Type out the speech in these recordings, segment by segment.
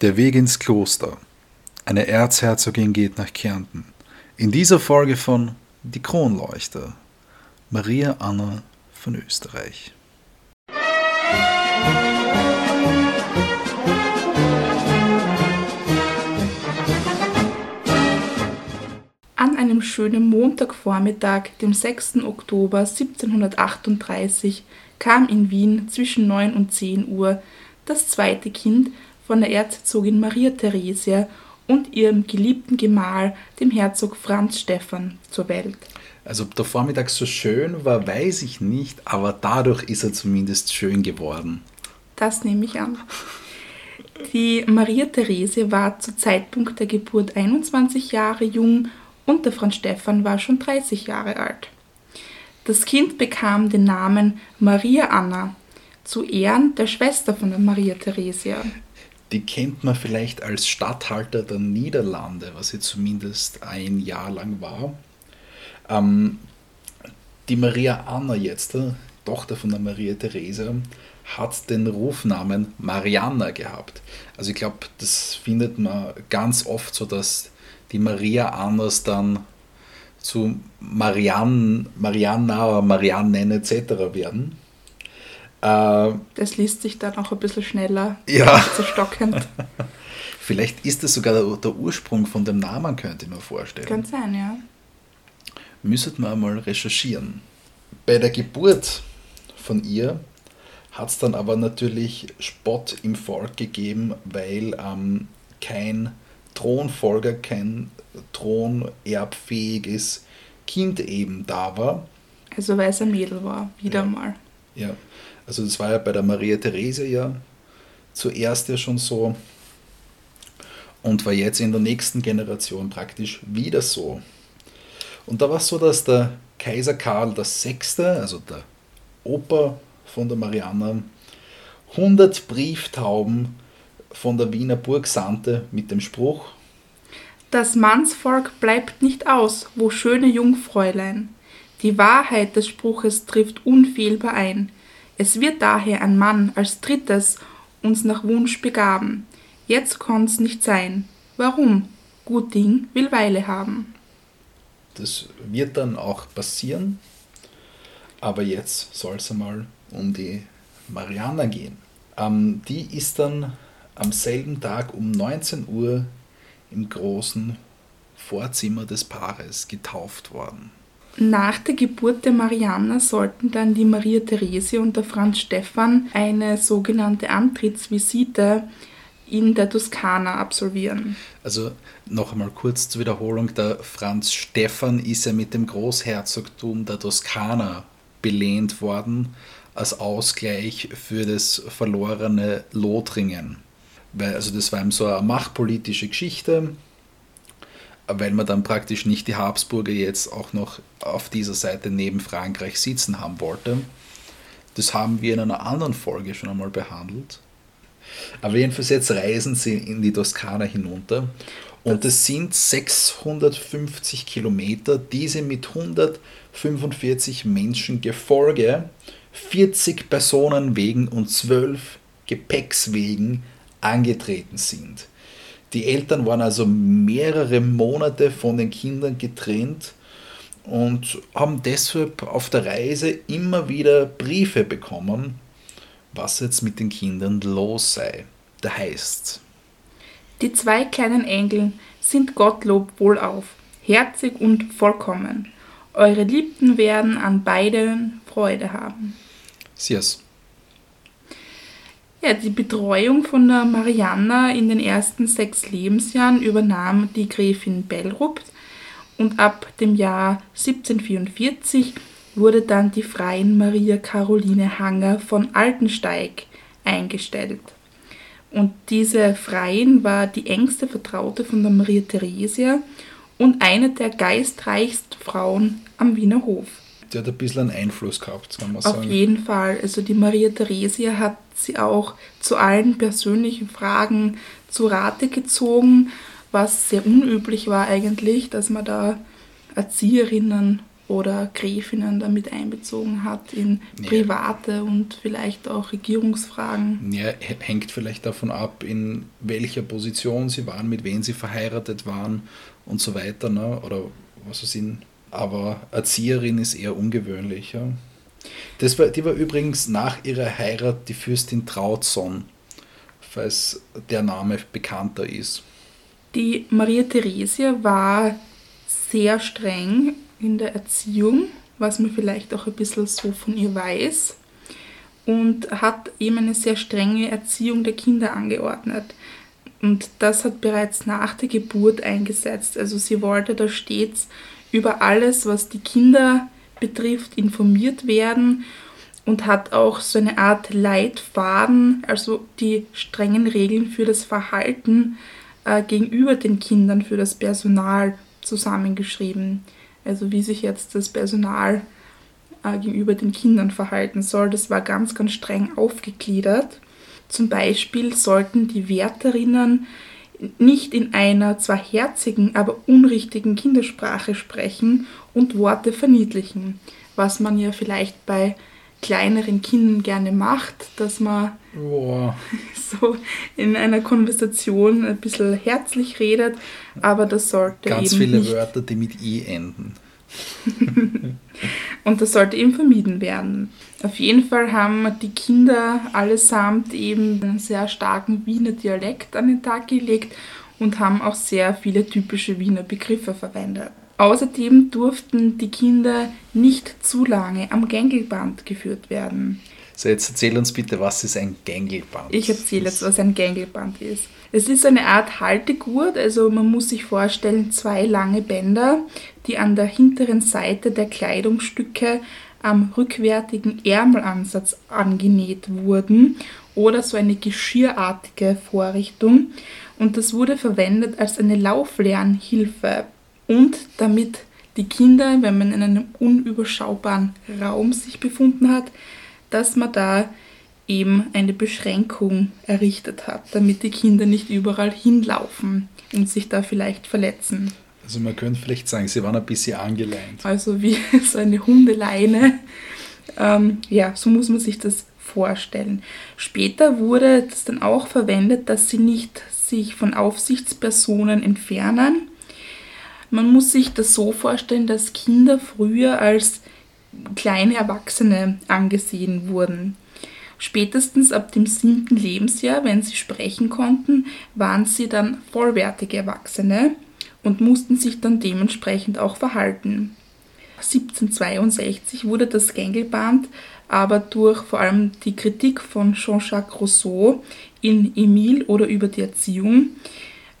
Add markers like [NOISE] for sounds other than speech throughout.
Der Weg ins Kloster. Eine Erzherzogin geht nach Kärnten. In dieser Folge von Die Kronleuchter. Maria Anna von Österreich. An einem schönen Montagvormittag, dem 6. Oktober 1738, kam in Wien zwischen 9 und 10 Uhr das zweite Kind von der Erzherzogin Maria Theresia und ihrem geliebten Gemahl, dem Herzog Franz Stephan, zur Welt. Also ob der Vormittag so schön war, weiß ich nicht, aber dadurch ist er zumindest schön geworden. Das nehme ich an. Die Maria Theresia war zu Zeitpunkt der Geburt 21 Jahre jung und der Franz Stephan war schon 30 Jahre alt. Das Kind bekam den Namen Maria Anna zu Ehren der Schwester von der Maria Theresia die kennt man vielleicht als Statthalter der Niederlande, was sie zumindest ein Jahr lang war. Ähm, die Maria Anna jetzt, äh, Tochter von der Maria Theresa, hat den Rufnamen Marianna gehabt. Also ich glaube, das findet man ganz oft so, dass die Maria Annas dann zu Marianne, Marianna oder Mariannen etc. werden. Äh, das liest sich dann auch ein bisschen schneller. Ja. Zu stockend. [LAUGHS] Vielleicht ist das sogar der, der, Ursprung von dem Namen, könnte ich mir vorstellen. Kann sein, ja. Müsstet wir mal recherchieren. Bei der Geburt von ihr hat es dann aber natürlich Spott im Volk gegeben, weil ähm, kein Thronfolger, kein thronerbfähiges Kind eben da war. Also weil es ein Mädel war, wieder ja. mal. Ja, also das war ja bei der Maria Therese ja zuerst ja schon so und war jetzt in der nächsten Generation praktisch wieder so. Und da war es so, dass der Kaiser Karl VI., also der Opa von der Marianna, 100 Brieftauben von der Wiener Burg sandte mit dem Spruch: Das Mannsvolk bleibt nicht aus, wo schöne Jungfräulein. Die Wahrheit des Spruches trifft unfehlbar ein. Es wird daher ein Mann als drittes uns nach Wunsch begaben. Jetzt konnt's nicht sein. Warum? Gut Ding will Weile haben. Das wird dann auch passieren. Aber jetzt soll es einmal um die Mariana gehen. Ähm, die ist dann am selben Tag um 19 Uhr im großen Vorzimmer des Paares getauft worden. Nach der Geburt der Marianna sollten dann die Maria Therese und der Franz Stephan eine sogenannte Antrittsvisite in der Toskana absolvieren. Also noch einmal kurz zur Wiederholung, der Franz Stephan ist ja mit dem Großherzogtum der Toskana belehnt worden als Ausgleich für das verlorene Lothringen. Weil, also das war eben so eine machtpolitische Geschichte weil man dann praktisch nicht die Habsburger jetzt auch noch auf dieser Seite neben Frankreich sitzen haben wollte. Das haben wir in einer anderen Folge schon einmal behandelt. Aber jedenfalls jetzt reisen sie in die Toskana hinunter und es sind 650 Kilometer, die sie mit 145 Menschen Gefolge, 40 Personenwegen und 12 Gepäckswegen angetreten sind. Die Eltern waren also mehrere Monate von den Kindern getrennt und haben deshalb auf der Reise immer wieder Briefe bekommen, was jetzt mit den Kindern los sei. Da heißt Die zwei kleinen Engel sind Gottlob wohlauf, herzig und vollkommen. Eure Liebten werden an beiden Freude haben. Sieh's. Ja, die Betreuung von der Marianna in den ersten sechs Lebensjahren übernahm die Gräfin Bellrupt und ab dem Jahr 1744 wurde dann die Freien Maria Caroline Hanger von Altensteig eingestellt. Und diese Freien war die engste Vertraute von der Maria Theresia und eine der geistreichsten Frauen am Wiener Hof die hat ein bisschen einen Einfluss gehabt, kann man sagen. Auf jeden Fall. Also die Maria Theresia hat sie auch zu allen persönlichen Fragen zu Rate gezogen, was sehr unüblich war eigentlich, dass man da Erzieherinnen oder Gräfinnen damit einbezogen hat in private ja. und vielleicht auch Regierungsfragen. Ja, hängt vielleicht davon ab, in welcher Position sie waren, mit wem sie verheiratet waren und so weiter, ne? oder was es sind. Aber Erzieherin ist eher ungewöhnlich. Ja? Das war, die war übrigens nach ihrer Heirat die Fürstin Trautson, falls der Name bekannter ist. Die Maria Theresia war sehr streng in der Erziehung, was man vielleicht auch ein bisschen so von ihr weiß, und hat eben eine sehr strenge Erziehung der Kinder angeordnet. Und das hat bereits nach der Geburt eingesetzt. Also sie wollte da stets über alles, was die Kinder betrifft, informiert werden und hat auch so eine Art Leitfaden, also die strengen Regeln für das Verhalten äh, gegenüber den Kindern, für das Personal zusammengeschrieben. Also wie sich jetzt das Personal äh, gegenüber den Kindern verhalten soll. Das war ganz, ganz streng aufgegliedert. Zum Beispiel sollten die Wärterinnen nicht in einer zwar herzigen, aber unrichtigen Kindersprache sprechen und Worte verniedlichen, was man ja vielleicht bei kleineren Kindern gerne macht, dass man Boah. [LAUGHS] so in einer Konversation ein bisschen herzlich redet, aber das sollte Ganz eben viele Wörter, die mit i enden. [LAUGHS] und das sollte eben vermieden werden. Auf jeden Fall haben die Kinder allesamt eben einen sehr starken Wiener Dialekt an den Tag gelegt und haben auch sehr viele typische Wiener Begriffe verwendet. Außerdem durften die Kinder nicht zu lange am Gängelband geführt werden. So, jetzt erzähl uns bitte, was ist ein Gängelband? Ich erzähle jetzt, was ein Gängelband ist. Es ist eine Art Haltegurt, also man muss sich vorstellen, zwei lange Bänder, die an der hinteren Seite der Kleidungsstücke am rückwärtigen Ärmelansatz angenäht wurden oder so eine geschirrartige Vorrichtung. Und das wurde verwendet als eine Lauflernhilfe und damit die Kinder, wenn man in einem unüberschaubaren Raum sich befunden hat, dass man da eben eine Beschränkung errichtet hat, damit die Kinder nicht überall hinlaufen und sich da vielleicht verletzen. Also man könnte vielleicht sagen, sie waren ein bisschen angeleint. Also wie [LAUGHS] so eine Hundeleine. Ähm, ja, so muss man sich das vorstellen. Später wurde das dann auch verwendet, dass sie nicht sich von Aufsichtspersonen entfernen. Man muss sich das so vorstellen, dass Kinder früher als kleine Erwachsene angesehen wurden. Spätestens ab dem siebten Lebensjahr, wenn sie sprechen konnten, waren sie dann vollwertige Erwachsene und mussten sich dann dementsprechend auch verhalten. 1762 wurde das Gängelband aber durch vor allem die Kritik von Jean-Jacques Rousseau in Emile oder über die Erziehung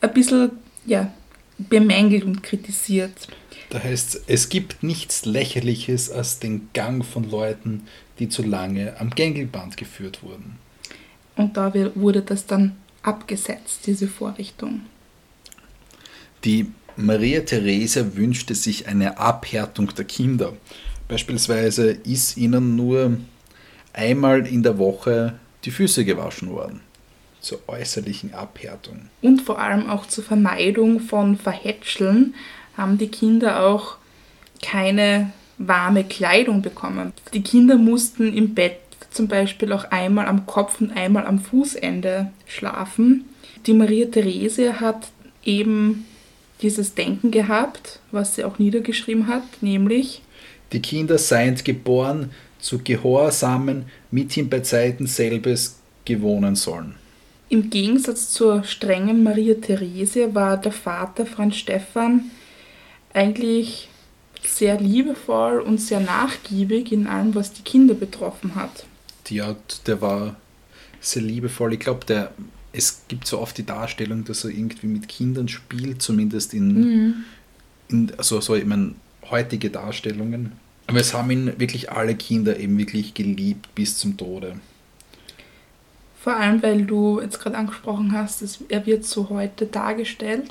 ein bisschen ja, bemängelt und kritisiert. Da heißt es gibt nichts Lächerliches als den Gang von Leuten, die zu lange am Gängelband geführt wurden. Und da wurde das dann abgesetzt, diese Vorrichtung. Die Maria Theresa wünschte sich eine Abhärtung der Kinder. Beispielsweise ist ihnen nur einmal in der Woche die Füße gewaschen worden. Zur äußerlichen Abhärtung. Und vor allem auch zur Vermeidung von Verhätscheln haben die Kinder auch keine warme Kleidung bekommen. Die Kinder mussten im Bett zum Beispiel auch einmal am Kopf und einmal am Fußende schlafen. Die Maria Therese hat eben dieses Denken gehabt, was sie auch niedergeschrieben hat, nämlich die Kinder seien geboren zu Gehorsamen, mithin bei Zeiten selbes gewohnen sollen. Im Gegensatz zur strengen Maria Therese war der Vater Franz Stephan eigentlich sehr liebevoll und sehr nachgiebig in allem, was die Kinder betroffen hat. Ja, der war sehr liebevoll. Ich glaube, der es gibt so oft die Darstellung, dass er irgendwie mit Kindern spielt, zumindest in, mhm. in also so ich meine, heutige Darstellungen. Aber es haben ihn wirklich alle Kinder eben wirklich geliebt bis zum Tode. Vor allem, weil du jetzt gerade angesprochen hast, dass er wird so heute dargestellt.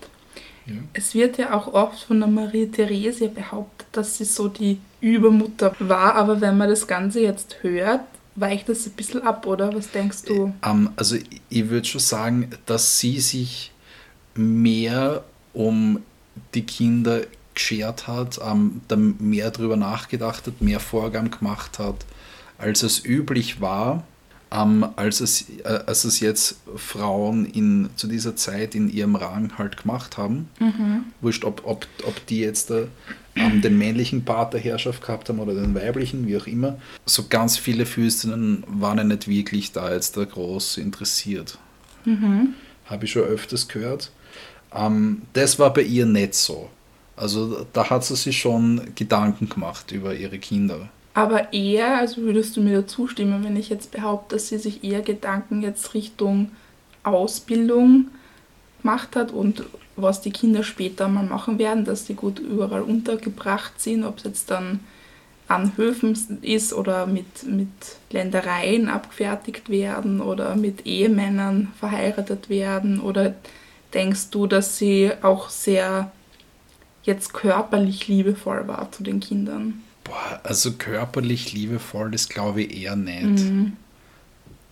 Ja. Es wird ja auch oft von der Marie Therese behauptet, dass sie so die Übermutter war, aber wenn man das Ganze jetzt hört, weicht das ein bisschen ab, oder? Was denkst du? Ähm, also ich würde schon sagen, dass sie sich mehr um die Kinder geschert hat, ähm, da mehr drüber nachgedacht hat, mehr Vorgaben gemacht hat, als es üblich war, ähm, als, es, äh, als es jetzt Frauen in, zu dieser Zeit in ihrem Rang halt gemacht haben. Mhm. Wurscht, ob, ob, ob die jetzt äh, ähm, den männlichen Part der Herrschaft gehabt haben oder den weiblichen, wie auch immer. So ganz viele Fürstinnen waren ja nicht wirklich da jetzt da groß interessiert. Mhm. Habe ich schon öfters gehört. Ähm, das war bei ihr nicht so. Also da hat sie sich schon Gedanken gemacht über ihre Kinder. Aber eher, also würdest du mir da zustimmen, wenn ich jetzt behaupte, dass sie sich eher Gedanken jetzt Richtung Ausbildung gemacht hat und was die Kinder später mal machen werden, dass sie gut überall untergebracht sind, ob es jetzt dann an Höfen ist oder mit, mit Ländereien abgefertigt werden oder mit Ehemännern verheiratet werden oder denkst du, dass sie auch sehr jetzt körperlich liebevoll war zu den Kindern? Boah, also körperlich liebevoll, das glaube ich eher nicht. Mhm.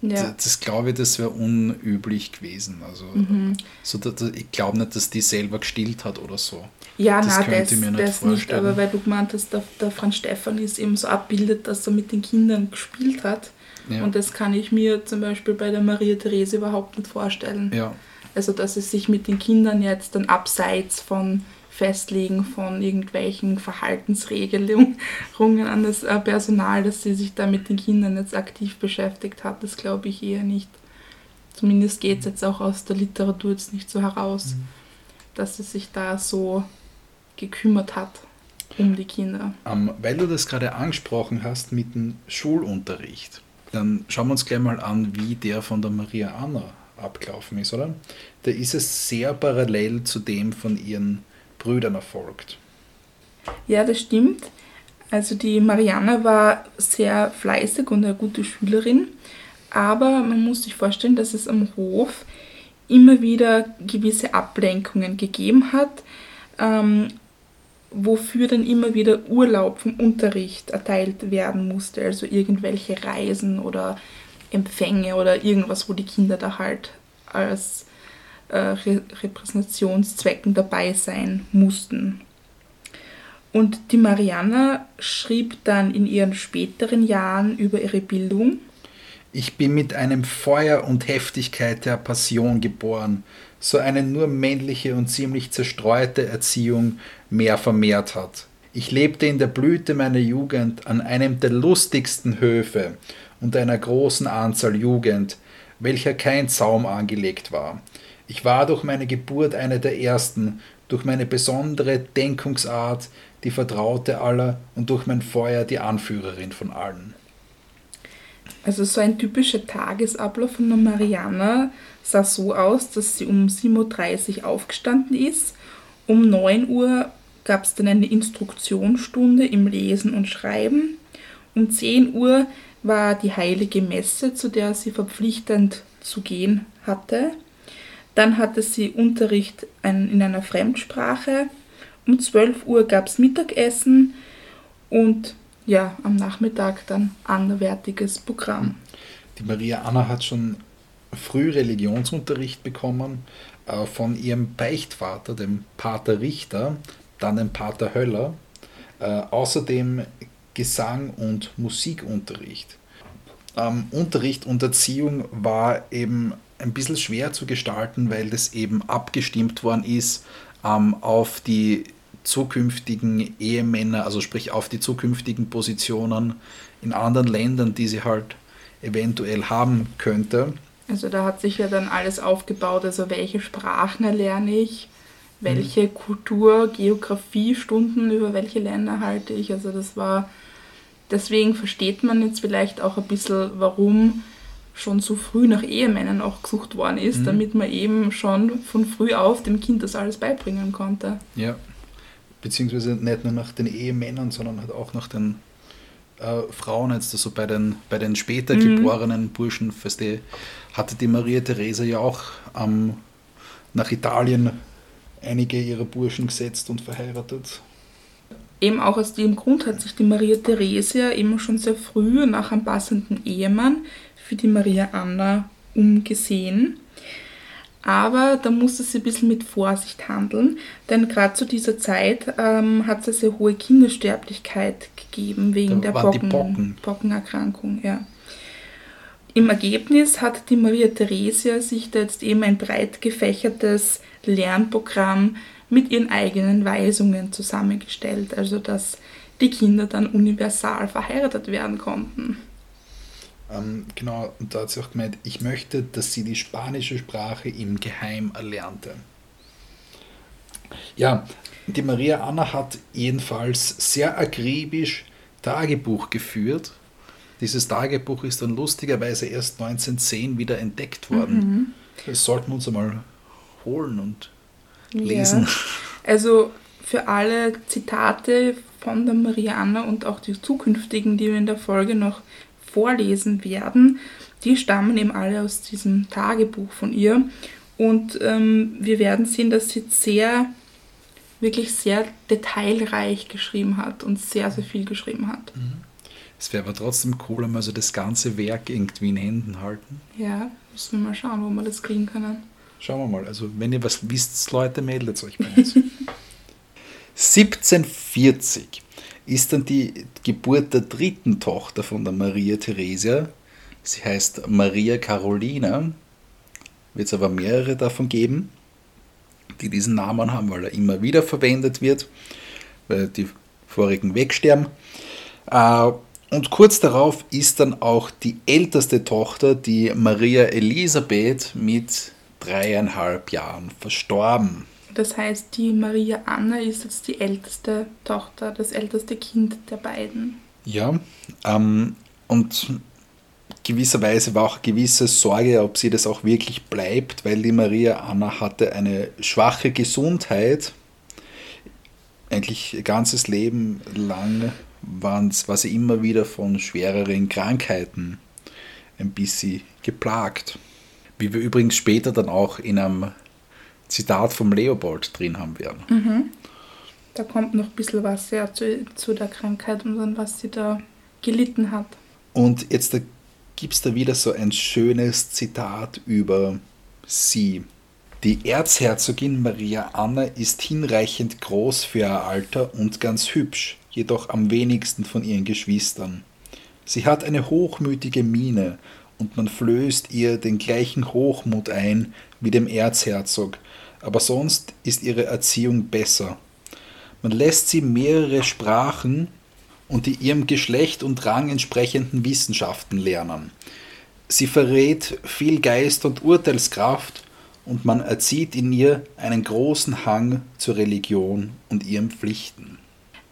Ja. Das, das glaube ich, das wäre unüblich gewesen. Also, mhm. so, da, ich glaube nicht, dass die selber gestillt hat oder so. Ja, das nein, das, nicht, das nicht, aber weil du gemeint hast, der, der Franz Stefan ist eben so abbildet, dass er mit den Kindern gespielt hat. Ja. Und das kann ich mir zum Beispiel bei der Maria Therese überhaupt nicht vorstellen. Ja. Also, dass es sich mit den Kindern jetzt dann abseits von Festlegen von irgendwelchen Verhaltensregelungen an das äh, Personal, dass sie sich da mit den Kindern jetzt aktiv beschäftigt hat, das glaube ich eher nicht. Zumindest geht es jetzt auch aus der Literatur jetzt nicht so heraus, mhm. dass sie sich da so gekümmert hat um die Kinder. Um, ähm, weil du das gerade angesprochen hast mit dem Schulunterricht, dann schauen wir uns gleich mal an, wie der von der Maria Anna abgelaufen ist, oder? Da ist es sehr parallel zu dem von ihren Brüdern erfolgt. Ja, das stimmt. Also die Marianne war sehr fleißig und eine gute Schülerin, aber man muss sich vorstellen, dass es am Hof immer wieder gewisse Ablenkungen gegeben hat, ähm, wofür dann immer wieder Urlaub vom Unterricht erteilt werden musste, also irgendwelche Reisen oder Empfänge oder irgendwas, wo die Kinder da halt als Re Repräsentationszwecken dabei sein mussten. Und die Marianna schrieb dann in ihren späteren Jahren über ihre Bildung. Ich bin mit einem Feuer und Heftigkeit der Passion geboren, so eine nur männliche und ziemlich zerstreute Erziehung mehr vermehrt hat. Ich lebte in der Blüte meiner Jugend an einem der lustigsten Höfe und einer großen Anzahl Jugend, welcher kein Zaum angelegt war. Ich war durch meine Geburt einer der ersten, durch meine besondere Denkungsart die Vertraute aller und durch mein Feuer die Anführerin von allen. Also so ein typischer Tagesablauf von der Mariana sah so aus, dass sie um 7.30 Uhr aufgestanden ist. Um 9 Uhr gab es dann eine Instruktionsstunde im Lesen und Schreiben. Um 10 Uhr war die heilige Messe, zu der sie verpflichtend zu gehen hatte. Dann hatte sie Unterricht in einer Fremdsprache. Um 12 Uhr gab es Mittagessen und ja, am Nachmittag dann anderwertiges Programm. Die Maria Anna hat schon früh Religionsunterricht bekommen äh, von ihrem Beichtvater, dem Pater Richter, dann dem Pater Höller. Äh, außerdem Gesang und Musikunterricht. Ähm, Unterricht und Erziehung war eben ein bisschen schwer zu gestalten, weil das eben abgestimmt worden ist ähm, auf die zukünftigen Ehemänner, also sprich auf die zukünftigen Positionen in anderen Ländern, die sie halt eventuell haben könnte. Also da hat sich ja dann alles aufgebaut, also welche Sprachen erlerne ich, welche mhm. Kultur, Geografie, Stunden über welche Länder halte ich. Also das war, deswegen versteht man jetzt vielleicht auch ein bisschen, warum schon so früh nach Ehemännern auch gesucht worden ist, mhm. damit man eben schon von früh auf dem Kind das alles beibringen konnte. Ja, beziehungsweise nicht nur nach den Ehemännern, sondern halt auch nach den äh, Frauen, jetzt also bei den, bei den später mhm. geborenen Burschen, verstehe, hatte die Maria Theresa ja auch ähm, nach Italien einige ihrer Burschen gesetzt und verheiratet. Eben auch aus dem Grund hat sich die Maria Theresia immer schon sehr früh nach einem passenden Ehemann für die Maria Anna umgesehen. Aber da musste sie ein bisschen mit Vorsicht handeln, denn gerade zu dieser Zeit ähm, hat es eine sehr hohe Kindersterblichkeit gegeben wegen Da der Pocken, Pocken. Pockenerkrankung. Ja. Im Ergebnis hat die Maria Theresia sich da jetzt eben ein breit gefächertes Lernprogramm mit ihren eigenen Weisungen zusammengestellt, also dass die Kinder dann universal verheiratet werden konnten. Ähm, genau, und da hat sie auch gemeint, ich möchte, dass sie die spanische Sprache im Geheim erlernte. Ja, die Maria Anna hat jedenfalls sehr akribisch Tagebuch geführt. Dieses Tagebuch ist dann lustigerweise erst 1910 wieder entdeckt worden. Das sollten wir uns einmal holen und lesen. Ja. Also für alle Zitate von der Marianne und auch die zukünftigen, die wir in der Folge noch vorlesen werden, die stammen eben alle aus diesem Tagebuch von ihr. Und ähm, wir werden sehen, dass sie sehr, wirklich sehr detailreich geschrieben hat und sehr, sehr viel geschrieben hat. Es wäre aber trotzdem cool, wenn wir so das ganze Werk irgendwie in Händen halten. Ja, müssen wir mal schauen, wo wir das kriegen können. Schauen wir mal. Also, wenn ihr was wisst, Leute, meldet euch bei uns. [LAUGHS] 1740 ist dann die Geburt der dritten Tochter von der Maria Theresia. Sie heißt Maria Carolina. Wird es aber mehrere davon geben, die diesen Namen haben, weil er immer wieder verwendet wird, weil die vorigen wegsterben. Äh, Und kurz darauf ist dann auch die älteste Tochter, die Maria Elisabeth, mit dreieinhalb Jahren verstorben. Das heißt, die Maria Anna ist jetzt die älteste Tochter, das älteste Kind der beiden. Ja, ähm, und gewisserweise war auch gewisse Sorge, ob sie das auch wirklich bleibt, weil die Maria Anna hatte eine schwache Gesundheit. Eigentlich ihr ganzes Leben lang war sie immer wieder von schwereren Krankheiten ein bisschen geplagt. Wie wir übrigens später dann auch in einem Zitat vom Leopold drin haben werden. Da kommt noch ein bisschen was ja, zu, zu der Krankheit und dann, was sie da gelitten hat. Und jetzt gibt es da wieder so ein schönes Zitat über sie. Die Erzherzogin Maria Anna ist hinreichend groß für ihr Alter und ganz hübsch, jedoch am wenigsten von ihren Geschwistern. Sie hat eine hochmütige Miene und man flößt ihr den gleichen Hochmut ein wie dem Erzherzog, aber sonst ist ihre Erziehung besser. Man lässt sie mehrere Sprachen und die ihrem Geschlecht und Rang entsprechenden Wissenschaften lernen. Sie verrät viel Geist und Urteilskraft und man erzieht in ihr einen großen Hang zur Religion und ihren Pflichten.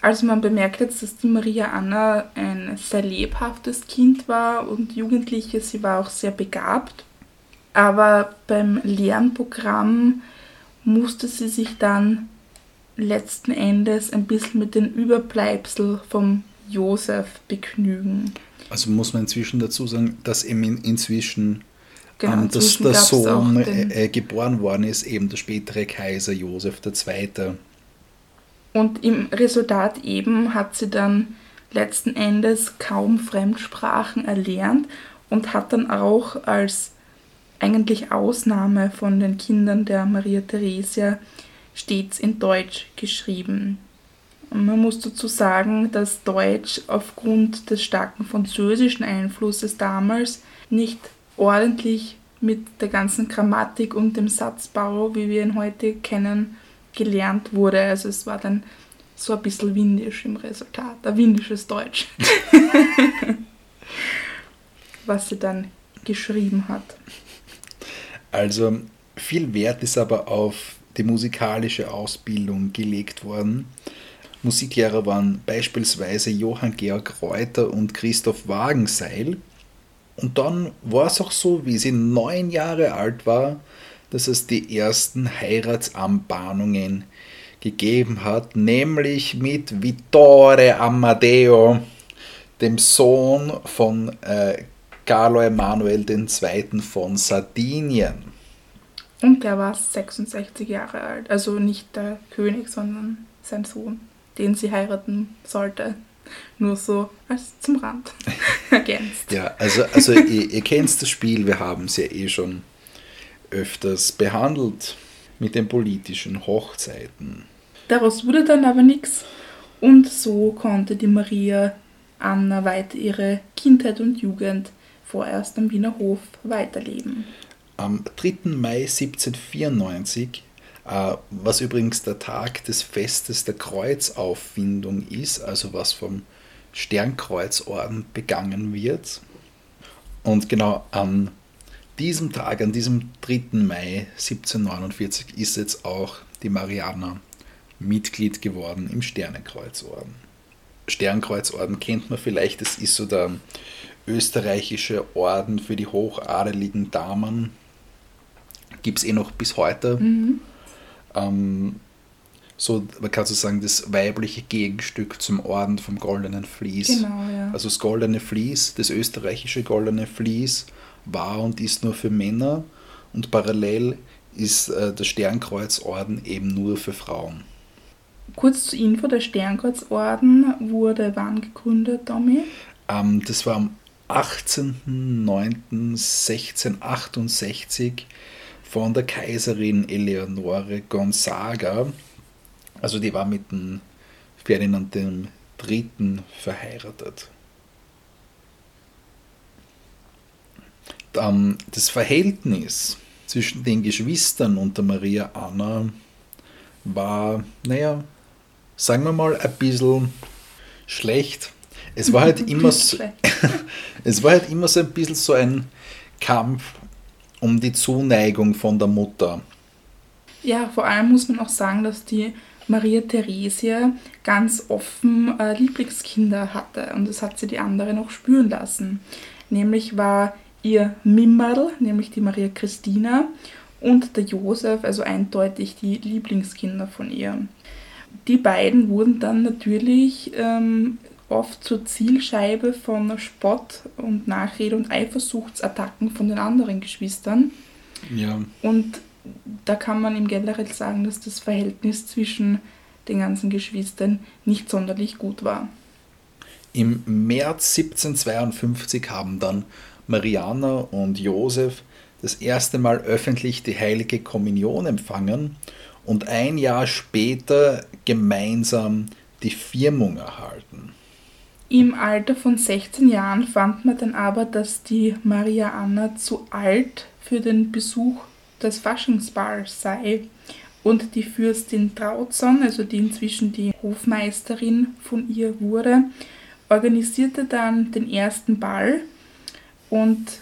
Also man bemerkt jetzt, dass die Maria Anna ein sehr lebhaftes Kind war und Jugendliche, sie war auch sehr begabt. Aber beim Lernprogramm musste sie sich dann letzten Endes ein bisschen mit den Überbleibsel vom Josef begnügen. Also muss man inzwischen dazu sagen, dass eben in, inzwischen Genau, ähm, dass der Sohn äh, äh, geboren worden ist, eben der spätere Kaiser Josef II. Und im Resultat eben hat sie dann letzten Endes kaum Fremdsprachen erlernt und hat dann auch als eigentlich Ausnahme von den Kindern der Maria Theresia stets in Deutsch geschrieben. Man muss dazu sagen, dass Deutsch aufgrund des starken französischen Einflusses damals nicht ordentlich mit der ganzen Grammatik und dem Satzbau, wie wir ihn heute kennen, gelernt wurde. Also es war dann so ein bisschen windisch im Resultat, ein windisches Deutsch, [LAUGHS] was sie dann geschrieben hat. Also viel Wert ist aber auf die musikalische Ausbildung gelegt worden. Musiklehrer waren beispielsweise Johann Georg Reuter und Christoph Wagenseil. Und dann war es auch so, wie sie neun Jahre alt war, dass es die ersten Heiratsanbahnungen gegeben hat, nämlich mit Vittore Amadeo, dem Sohn von äh, Carlo Emanuel II. von Sardinien. Und der war 66 Jahre alt, also nicht der König, sondern sein Sohn, den sie heiraten sollte. Nur so als zum Rand [LAUGHS] ergänzt. Ja, also, also ihr, ihr kennt das Spiel, wir haben es ja eh schon öfters behandelt mit den politischen Hochzeiten. Daraus wurde dann aber nichts und so konnte die Maria Anna weiter ihre Kindheit und Jugend vorerst am Wiener Hof weiterleben. Am 3. Mai 1794, äh, was übrigens der Tag des Festes der Kreuzauffindung ist, also was vom Sternkreuzorden begangen wird. Und genau an diesem Tag, an diesem 3. Mai 1749, ist jetzt auch die Mariana Mitglied geworden im Sternenkreuzorden. Sternkreuzorden kennt man vielleicht, das ist so der österreichische Orden für die hochadeligen Damen. Gibt es eh noch bis heute. Mhm. Ähm, so, man kann so sagen, das weibliche Gegenstück zum Orden vom Goldenen Vlies. Genau, ja. Also das Goldene Vlies, das österreichische Goldene Vlies, war und ist nur für Männer und parallel ist äh, der Sternkreuzorden eben nur für Frauen. Kurz zur Info, der Sternkreuzorden wurde wann gegründet, Tommy? Ähm, das war am 18.09.1668 von der Kaiserin Eleonore Gonzaga. Also die war mit dem Ferdinand III. verheiratet. Das Verhältnis zwischen den Geschwistern und der Maria Anna war, naja, sagen wir mal, ein bisschen schlecht. Es war halt [LAUGHS] immer so, [LAUGHS] es war halt immer so ein bisschen so ein Kampf um die Zuneigung von der Mutter. Ja, vor allem muss man auch sagen, dass die Maria Theresia ganz offen äh, Lieblingskinder hatte und das hat sie die anderen auch spüren lassen. Nämlich war ihr Mimmerl, nämlich die Maria Christina und der Josef, also eindeutig die Lieblingskinder von ihr. Die beiden wurden dann natürlich ähm, oft zur Zielscheibe von Spott und Nachrede und Eifersuchtsattacken von den anderen Geschwistern. Ja. Und da kann man im generell sagen, dass das Verhältnis zwischen den ganzen Geschwistern nicht sonderlich gut war. Im März 1752 haben dann Mariana und Josef das erste Mal öffentlich die heilige Kommunion empfangen und ein Jahr später gemeinsam die Firmung erhalten. Im Alter von 16 Jahren fand man dann aber, dass die Maria Anna zu alt für den Besuch des Faschingsballs sei und die Fürstin Trautson, also die inzwischen die Hofmeisterin von ihr wurde, organisierte dann den ersten Ball und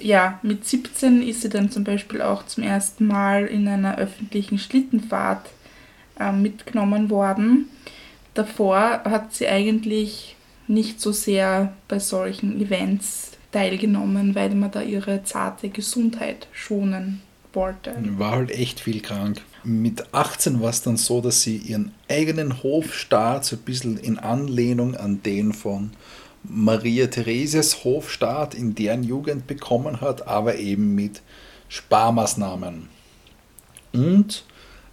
ja, mit 17 ist sie dann zum Beispiel auch zum ersten Mal in einer öffentlichen Schlittenfahrt äh, mitgenommen worden. Davor hat sie eigentlich nicht so sehr bei solchen Events teilgenommen, weil man da ihre zarte Gesundheit schonen wollte. War halt echt viel krank. Mit 18 war es dann so, dass sie ihren eigenen Hofstaat so ein bisschen in Anlehnung an den von Maria Theresias Hofstaat in deren Jugend bekommen hat, aber eben mit Sparmaßnahmen. Und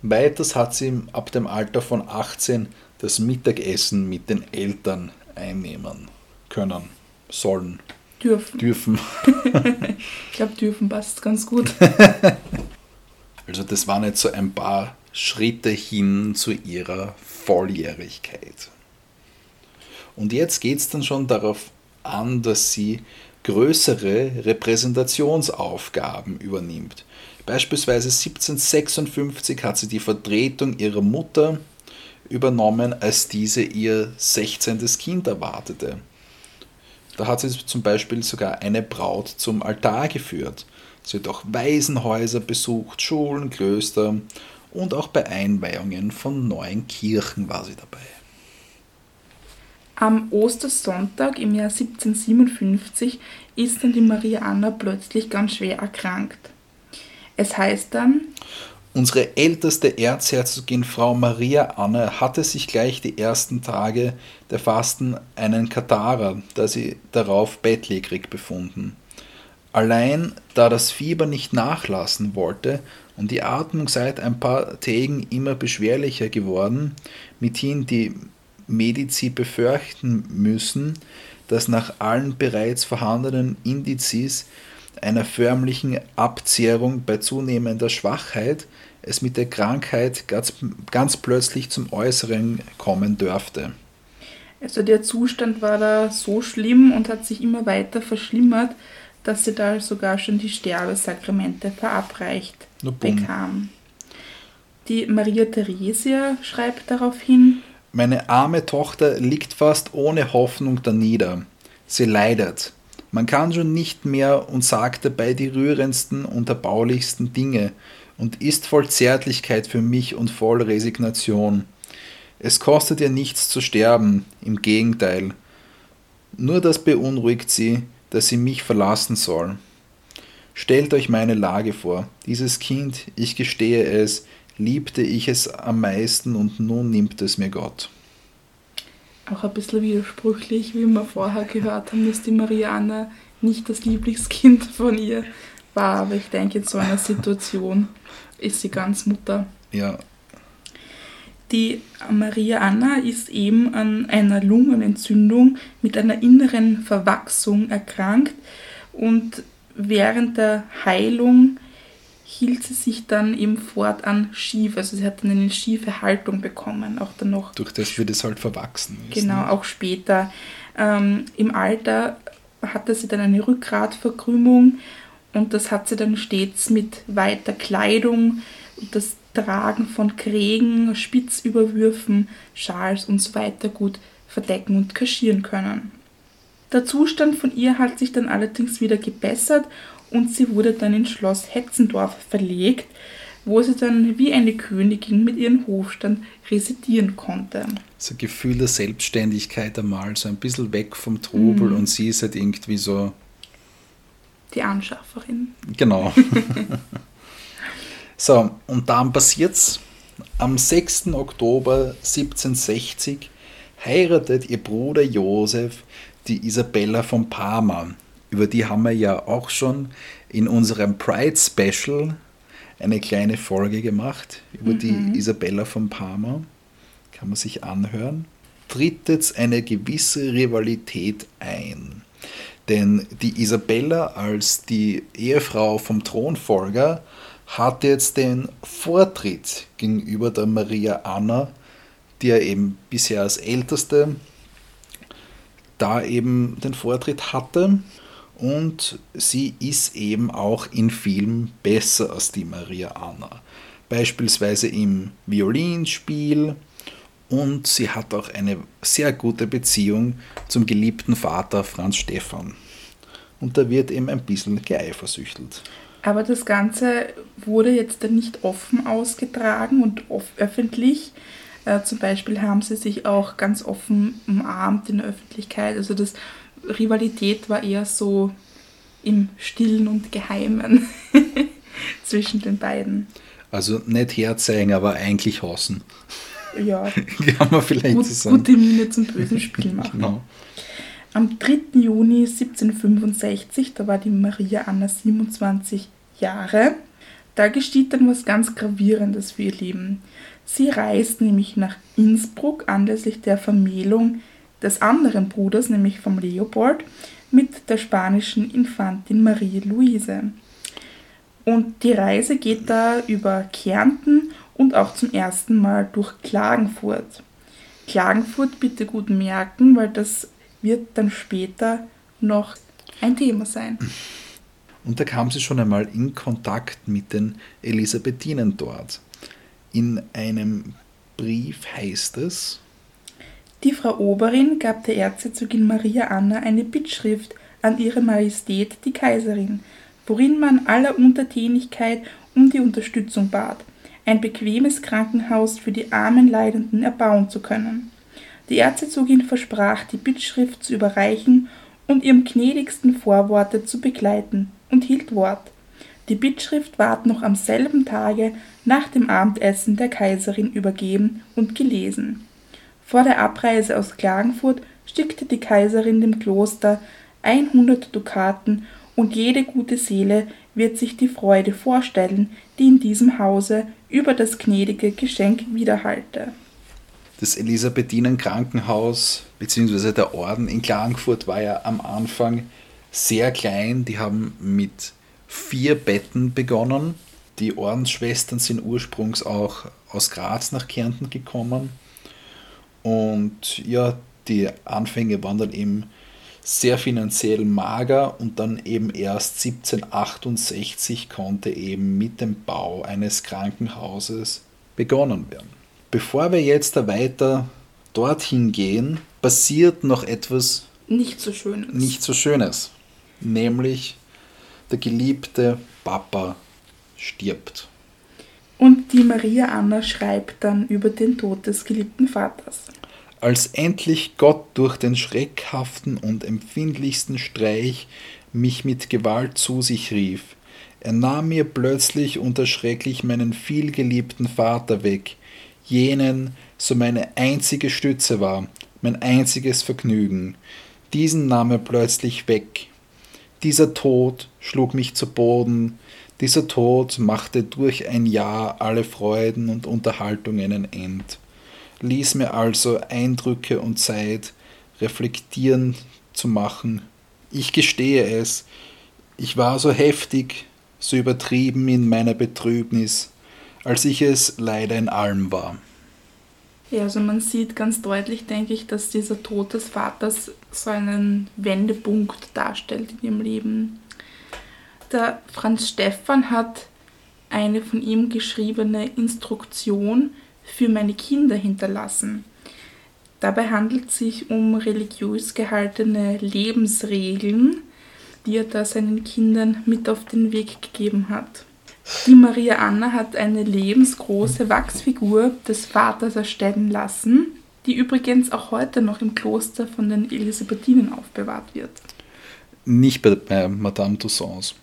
weiters hat sie ab dem Alter von 18 das Mittagessen mit den Eltern einnehmen können, sollen. Dürfen. Dürfen. [LAUGHS] ich glaube, dürfen passt ganz gut. [LAUGHS] also das waren jetzt so ein paar Schritte hin zu ihrer Volljährigkeit. Und jetzt geht es dann schon darauf an, dass sie größere Repräsentationsaufgaben übernimmt. Beispielsweise 1756 hat sie die Vertretung ihrer Mutter übernommen, als diese ihr 16. Kind erwartete. Da hat sie zum Beispiel sogar eine Braut zum Altar geführt. Sie hat auch Waisenhäuser besucht, Schulen, Klöster und auch bei Einweihungen von neuen Kirchen war sie dabei. Am Ostersonntag im Jahr 1757 ist dann die Maria Anna plötzlich ganz schwer erkrankt. Es heißt dann, Unsere älteste Erzherzogin Frau Maria Anne hatte sich gleich die ersten Tage der Fasten einen Katharer, da sie darauf bettlägerig befunden. Allein da das Fieber nicht nachlassen wollte und die Atmung seit ein paar Tagen immer beschwerlicher geworden, mithin die Medici befürchten müssen, dass nach allen bereits vorhandenen Indizes einer förmlichen Abzehrung bei zunehmender Schwachheit es mit der Krankheit ganz, ganz plötzlich zum Äußeren kommen dürfte. Also der Zustand war da so schlimm und hat sich immer weiter verschlimmert, dass sie da sogar schon die Sterbesakramente verabreicht bekam. Die Maria Theresia schreibt daraufhin, Meine arme Tochter liegt fast ohne Hoffnung danieder. Sie leidet. Man kann schon nicht mehr und sagt dabei die rührendsten und erbaulichsten Dinge und ist voll Zärtlichkeit für mich und voll Resignation. Es kostet ihr nichts zu sterben, im Gegenteil. Nur das beunruhigt sie, dass sie mich verlassen soll. Stellt euch meine Lage vor. Dieses Kind, ich gestehe es, liebte ich es am meisten und nun nimmt es mir Gott. Auch ein bisschen widersprüchlich, wie wir vorher gehört haben, dass die Marianne nicht das Lieblingskind von ihr war. Aber ich denke, in so einer Situation ist sie ganz Mutter. Ja, Die Maria Anna ist eben an einer Lungenentzündung mit einer inneren Verwachsung erkrankt und während der Heilung hielt sie sich dann eben fortan schief. Also sie hat dann eine schiefe Haltung bekommen, auch dann noch durch das wird es halt verwachsen. Genau, ne? auch später. Ähm, Im Alter hatte sie dann eine Rückgratverkrümmung und das hat sie dann stets mit weiter Kleidung, das Tragen von Krägen, Spitzüberwürfen, Schals und so weiter gut verdecken und kaschieren können. Der Zustand von ihr hat sich dann allerdings wieder gebessert und sie wurde dann ins Schloss Hetzendorf verlegt, wo sie dann wie eine Königin mit ihrem Hofstand residieren konnte. So ein Gefühl der Selbstständigkeit einmal, so ein bisschen weg vom Trubel Mhm. und sie ist halt irgendwie so, Die Anschafferin. genau. [LAUGHS] [LAUGHS] so, und dann passiert's. Am 6. Oktober 1760 heiratet ihr Bruder Josef die Isabella von Parma. Über die haben wir ja auch schon in unserem Pride Special eine kleine Folge gemacht, über die Isabella von Parma. Kann man sich anhören. Tritt jetzt eine gewisse Rivalität ein. Denn die Isabella als die Ehefrau vom Thronfolger hat jetzt den Vortritt gegenüber der Maria Anna, die ja eben bisher als älteste da eben den Vortritt hatte. Und sie ist eben auch in Filmen besser als die Maria Anna. Beispielsweise im Violinspiel. Und sie hat auch eine sehr gute Beziehung zum geliebten Vater Franz Stephan. Und da wird eben ein bisschen geeifersüchtelt. Aber das Ganze wurde jetzt nicht offen ausgetragen und öffentlich. Äh, zum Beispiel haben sie sich auch ganz offen umarmt in der Öffentlichkeit. Also das Rivalität war eher so im Stillen und Geheimen [LAUGHS] zwischen den beiden. Also nicht herzeigen, aber eigentlich hassen. Ja, [LAUGHS] Kann man vielleicht gut, so sagen. gute Miene zum bösen Spiel [LAUGHS] machen. Genau. Am 3. Juni 1765, da war die Maria Anna 27 Jahre, da geschieht dann was ganz Gravierendes für ihr Leben. Sie reist nämlich nach Innsbruck anlässlich der Vermählung des anderen Bruders, nämlich vom Leopold, mit der spanischen Infantin Marie Luise. Und die Reise geht da über Kärnten und auch zum ersten Mal durch Klagenfurt. Klagenfurt bitte gut merken, weil das wird dann später noch ein Thema sein. Und da kam sie schon einmal in Kontakt mit den Elisabethinen dort. In einem Brief heißt es, Die Frau Oberin gab der Erzherzogin Maria Anna eine Bittschrift an ihre Majestät die Kaiserin, worin man aller Untertänigkeit um die Unterstützung bat, ein bequemes Krankenhaus für die armen Leidenden erbauen zu können. Die Erzherzogin versprach, die Bittschrift zu überreichen und ihrem gnädigsten Vorworte zu begleiten und hielt Wort. Die Bittschrift ward noch am selben Tage nach dem Abendessen der Kaiserin übergeben und gelesen. Vor der Abreise aus Klagenfurt schickte die Kaiserin dem Kloster 100 Dukaten und jede gute Seele wird sich die Freude vorstellen, die in diesem Hause über das gnädige Geschenk widerhallte. das Elisabethinen Krankenhaus bzw. der Orden in Klagenfurt war ja am Anfang sehr klein. Die haben mit vier Betten begonnen. Die Ordensschwestern sind ursprungs auch aus Graz nach Kärnten gekommen. Und ja, die Anfänge waren dann eben sehr finanziell mager und dann eben erst 1768 konnte eben mit dem Bau eines Krankenhauses begonnen werden. Bevor wir jetzt weiter dorthin gehen, passiert noch etwas nicht so Schönes. Nicht so Schönes. Nämlich der geliebte Papa stirbt. Und die Maria Anna schreibt dann über den Tod des geliebten Vaters. Als endlich Gott durch den schreckhaften und empfindlichsten Streich mich mit Gewalt zu sich rief, er nahm mir plötzlich und erschrecklich meinen vielgeliebten Vater weg, jenen, so meine einzige Stütze war, mein einziges Vergnügen. Diesen nahm er plötzlich weg. Dieser Tod schlug mich zu Boden, dieser Tod machte durch ein Jahr alle Freuden und Unterhaltungen ein End, ließ mir also Eindrücke und Zeit, reflektieren zu machen. Ich gestehe es, ich war so heftig, so übertrieben in meiner Betrübnis, als ich es leider in allem war. Ja, also man sieht ganz deutlich, denke ich, dass dieser Tod des Vaters so einen Wendepunkt darstellt in ihrem Leben. Der Franz Stephan hat eine von ihm geschriebene Instruktion für meine Kinder hinterlassen. Dabei handelt es sich um religiös gehaltene Lebensregeln, die er da seinen Kindern mit auf den Weg gegeben hat. Die Maria Anna hat eine lebensgroße Wachsfigur des Vaters erstellen lassen, die übrigens auch heute noch im Kloster von den Elisabethinen aufbewahrt wird. Nicht bei, bei Madame Tussauds.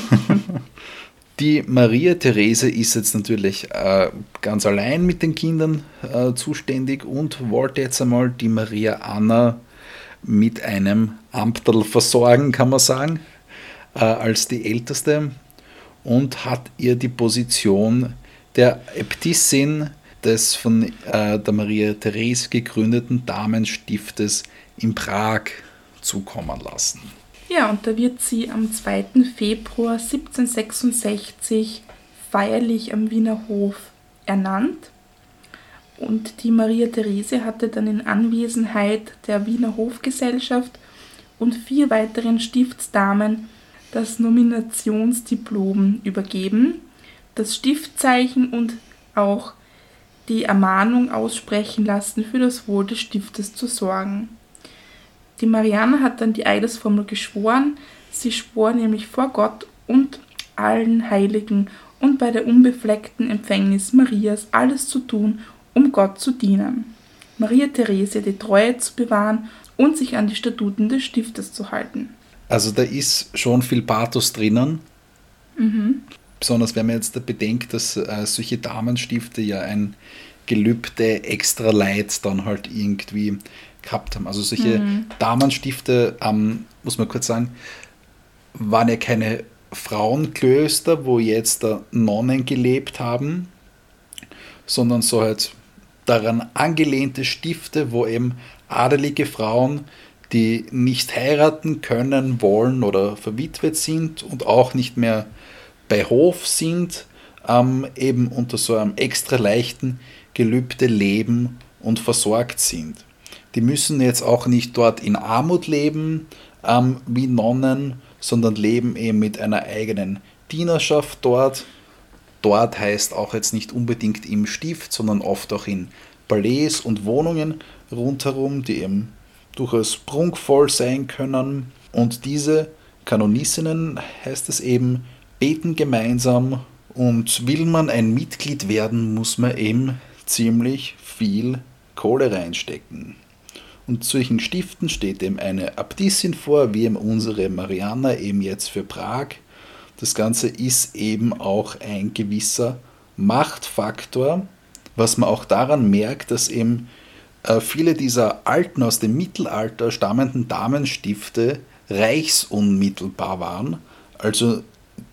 [LAUGHS] die Maria Therese ist jetzt natürlich äh, ganz allein mit den Kindern äh, zuständig und wollte jetzt einmal die Maria Anna mit einem Amtel versorgen, kann man sagen, äh, als die älteste und hat ihr die Position der Äbtissin des von äh, der Maria Therese gegründeten Damenstiftes in Prag zukommen lassen. Ja, und da wird sie am 2. Februar 1766 feierlich am Wiener Hof ernannt. Und die Maria Therese hatte dann in Anwesenheit der Wiener Hofgesellschaft und vier weiteren Stiftsdamen das Nominationsdiplom übergeben, das Stiftzeichen und auch die Ermahnung aussprechen lassen, für das Wohl des Stiftes zu sorgen. Die Marianne hat dann die Eidesformel geschworen. Sie schwor nämlich vor Gott und allen Heiligen und bei der unbefleckten Empfängnis Marias alles zu tun, um Gott zu dienen. Maria Therese die Treue zu bewahren und sich an die Statuten des Stiftes zu halten. Also da ist schon viel Pathos drinnen. Mhm. Besonders wenn man jetzt bedenkt, dass äh, solche Damenstifte ja ein Gelübde extra Leid dann halt irgendwie gehabt haben. Also solche mhm. Damenstifte, ähm, muss man kurz sagen, waren ja keine Frauenklöster, wo jetzt da Nonnen gelebt haben, sondern so halt daran angelehnte Stifte, wo eben adelige Frauen die nicht heiraten können, wollen oder verwitwet sind und auch nicht mehr bei Hof sind, ähm, eben unter so einem extra leichten Gelübde leben und versorgt sind. Die müssen jetzt auch nicht dort in Armut leben ähm, wie Nonnen, sondern leben eben mit einer eigenen Dienerschaft dort. Dort heißt auch jetzt nicht unbedingt im Stift, sondern oft auch in Palais und Wohnungen rundherum, die eben durchaus prunkvoll sein können. Und diese Kanonissinnen, heißt es eben, beten gemeinsam und will man ein Mitglied werden, muss man eben ziemlich viel Kohle reinstecken. Und solchen Stiften steht eben eine Abtissin vor, wie eben unsere Mariana eben jetzt für Prag. Das Ganze ist eben auch ein gewisser Machtfaktor, was man auch daran merkt, dass eben äh, viele dieser alten, aus dem Mittelalter stammenden Damenstifte reichsunmittelbar waren, also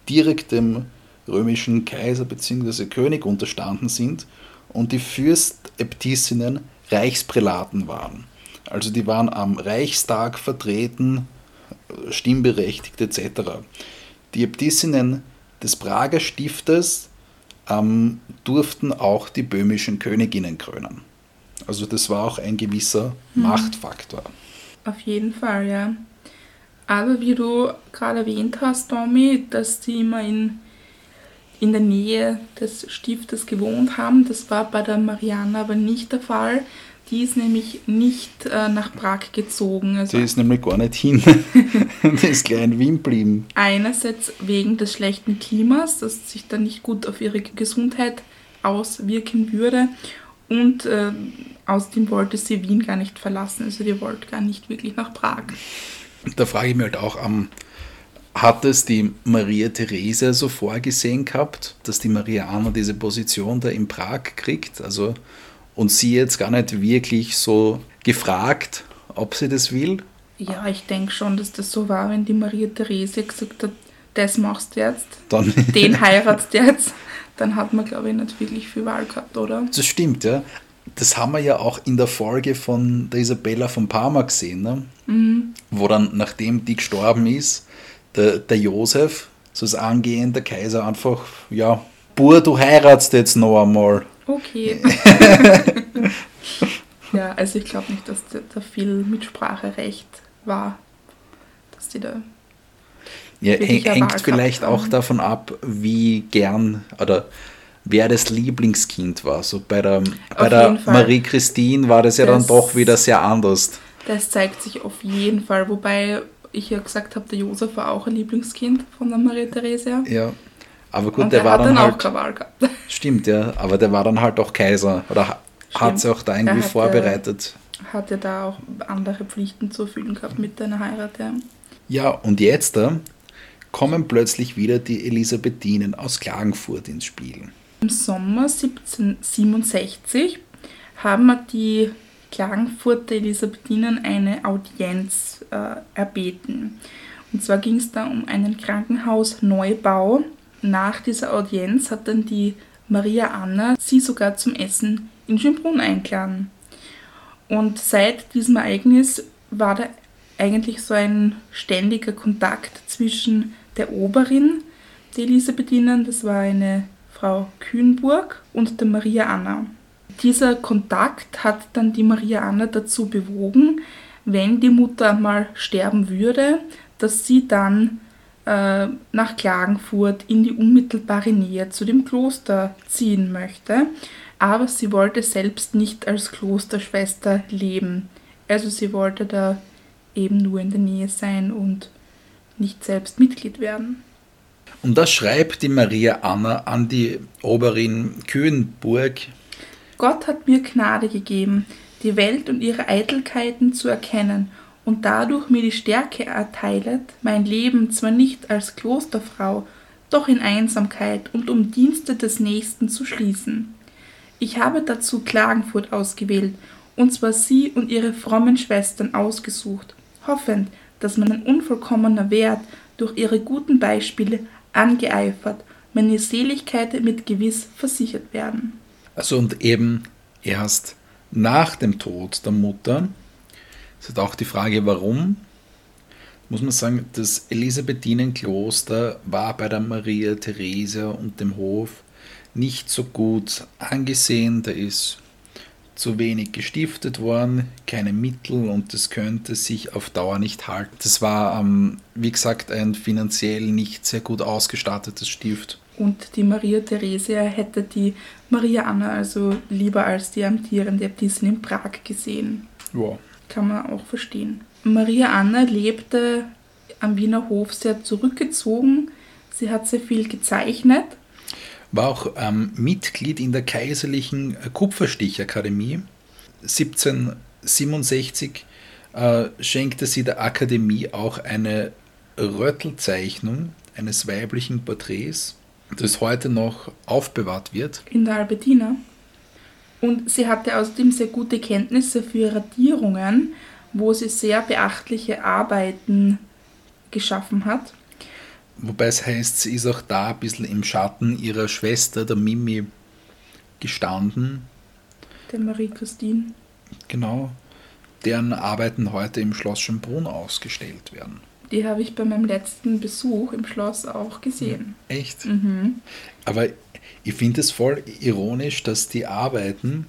direkt dem römischen Kaiser bzw. König unterstanden sind und die Fürstäbtissinnen Reichsprälaten waren. Also die waren am Reichstag vertreten stimmberechtigt etc. Die Äbtissinnen des Prager Stiftes ähm, durften auch die böhmischen Königinnen krönen. Also das war auch ein gewisser mhm. Machtfaktor. Auf jeden Fall, ja. Aber wie du gerade erwähnt hast, Tommy, dass die immer in, in der Nähe des Stiftes gewohnt haben, das war bei der Marianne aber nicht der Fall. Die ist nämlich nicht äh, nach Prag gezogen. Also die ist nämlich gar nicht hin. [LAUGHS] die ist gleich in Wien geblieben. Einerseits wegen des schlechten Klimas, das sich dann nicht gut auf ihre Gesundheit auswirken würde. Und äh, außerdem wollte sie Wien gar nicht verlassen. Also die wollte gar nicht wirklich nach Prag. Da frage ich mich halt auch, ähm, hat es die Maria Therese so vorgesehen gehabt, dass die Mariana diese Position da in Prag kriegt? Also und sie jetzt gar nicht wirklich so gefragt, ob sie das will? Ja, ich denke schon, dass das so war, wenn die Maria Therese gesagt hat, das machst du jetzt, dann [LAUGHS] den heiratst du jetzt, dann hat man, glaube ich, nicht wirklich viel Wahl gehabt, oder? Das stimmt, ja. Das haben wir ja auch in der Folge von der Isabella von Parma gesehen, ne? Mhm. wo dann, nachdem die gestorben ist, der, der Josef, so das angehende Kaiser, einfach, ja, Bur, du heiratst jetzt noch einmal. Okay. [LAUGHS] [LAUGHS] ja, also ich glaube nicht, dass da viel Mitspracherecht war, dass die da. Ja, hängt vielleicht auch davon ab, wie gern oder wer das Lieblingskind war. So bei der, bei der Marie-Christine war das ja das, dann doch wieder sehr anders. Das zeigt sich auf jeden Fall, wobei ich ja gesagt habe, der Josef war auch ein Lieblingskind von der Marie-Therese. Ja. Aber gut, der, der, war dann, dann halt. Auch Krawall gehabt. Stimmt, ja. Aber der war dann halt auch Kaiser. Oder hat sie auch da irgendwie hatte, vorbereitet. Hatte da auch andere Pflichten zu erfüllen gehabt mit deiner Heirat, ja. Ja, und jetzt da kommen plötzlich wieder die Elisabethinen aus Klagenfurt ins Spiel. Im Sommer 1767 haben die Klagenfurter Elisabethinen eine Audienz äh, erbeten. Und zwar ging es da um einen Krankenhausneubau nach dieser Audienz hat dann die Maria Anna sie sogar zum Essen in Schönbrunn eingeladen. Und seit diesem Ereignis war da eigentlich so ein ständiger Kontakt zwischen der Oberin der Elisabethinen, das war eine Frau Kühnburg, und der Maria Anna. Dieser Kontakt hat dann die Maria Anna dazu bewogen, wenn die Mutter einmal sterben würde, dass sie dann äh, nach Klagenfurt in die unmittelbare Nähe zu dem Kloster ziehen möchte, aber sie wollte selbst nicht als Klosterschwester leben. Also sie wollte da eben nur in der Nähe sein und nicht selbst Mitglied werden. Und das schreibt die Maria Anna an die Oberin Kühnburg. Gott hat mir Gnade gegeben, die Welt und ihre Eitelkeiten zu erkennen und dadurch mir die Stärke erteilet, mein Leben zwar nicht als Klosterfrau, doch in Einsamkeit und um Dienste des Nächsten zu schließen. Ich habe dazu Klagenfurt ausgewählt, und zwar sie und ihre frommen Schwestern ausgesucht, hoffend, dass mein unvollkommener Wert durch ihre guten Beispiele angeeifert, meine Seligkeit mit Gewiss versichert werden. Also und eben erst nach dem Tod der Mutter es ist auch die Frage, warum. Muss man sagen, das Elisabethinenkloster war bei der Maria Theresia und dem Hof nicht so gut angesehen. Da ist zu wenig gestiftet worden, keine Mittel und das könnte sich auf Dauer nicht halten. Das war, ähm, wie gesagt, ein finanziell nicht sehr gut ausgestattetes Stift. Und die Maria Theresia hätte die Maria Anna also lieber als die amtierende Äbtissin in Prag gesehen. Ja kann man auch verstehen. Maria Anna lebte am Wiener Hof sehr zurückgezogen. Sie hat sehr viel gezeichnet. War auch ähm, Mitglied in der Kaiserlichen Kupferstichakademie. 1767 äh, schenkte sie der Akademie auch eine Röttelzeichnung eines weiblichen Porträts, das heute noch aufbewahrt wird. In der Albertina. Und sie hatte außerdem sehr gute Kenntnisse für Radierungen, wo sie sehr beachtliche Arbeiten geschaffen hat. Wobei es heißt, sie ist auch da ein bisschen im Schatten ihrer Schwester, der Mimi, gestanden. Der Marie-Christine. Genau. Deren Arbeiten heute im Schloss Schönbrunn ausgestellt werden. Die habe ich bei meinem letzten Besuch im Schloss auch gesehen. Echt? Mhm. Aber ich finde es voll ironisch, dass die Arbeiten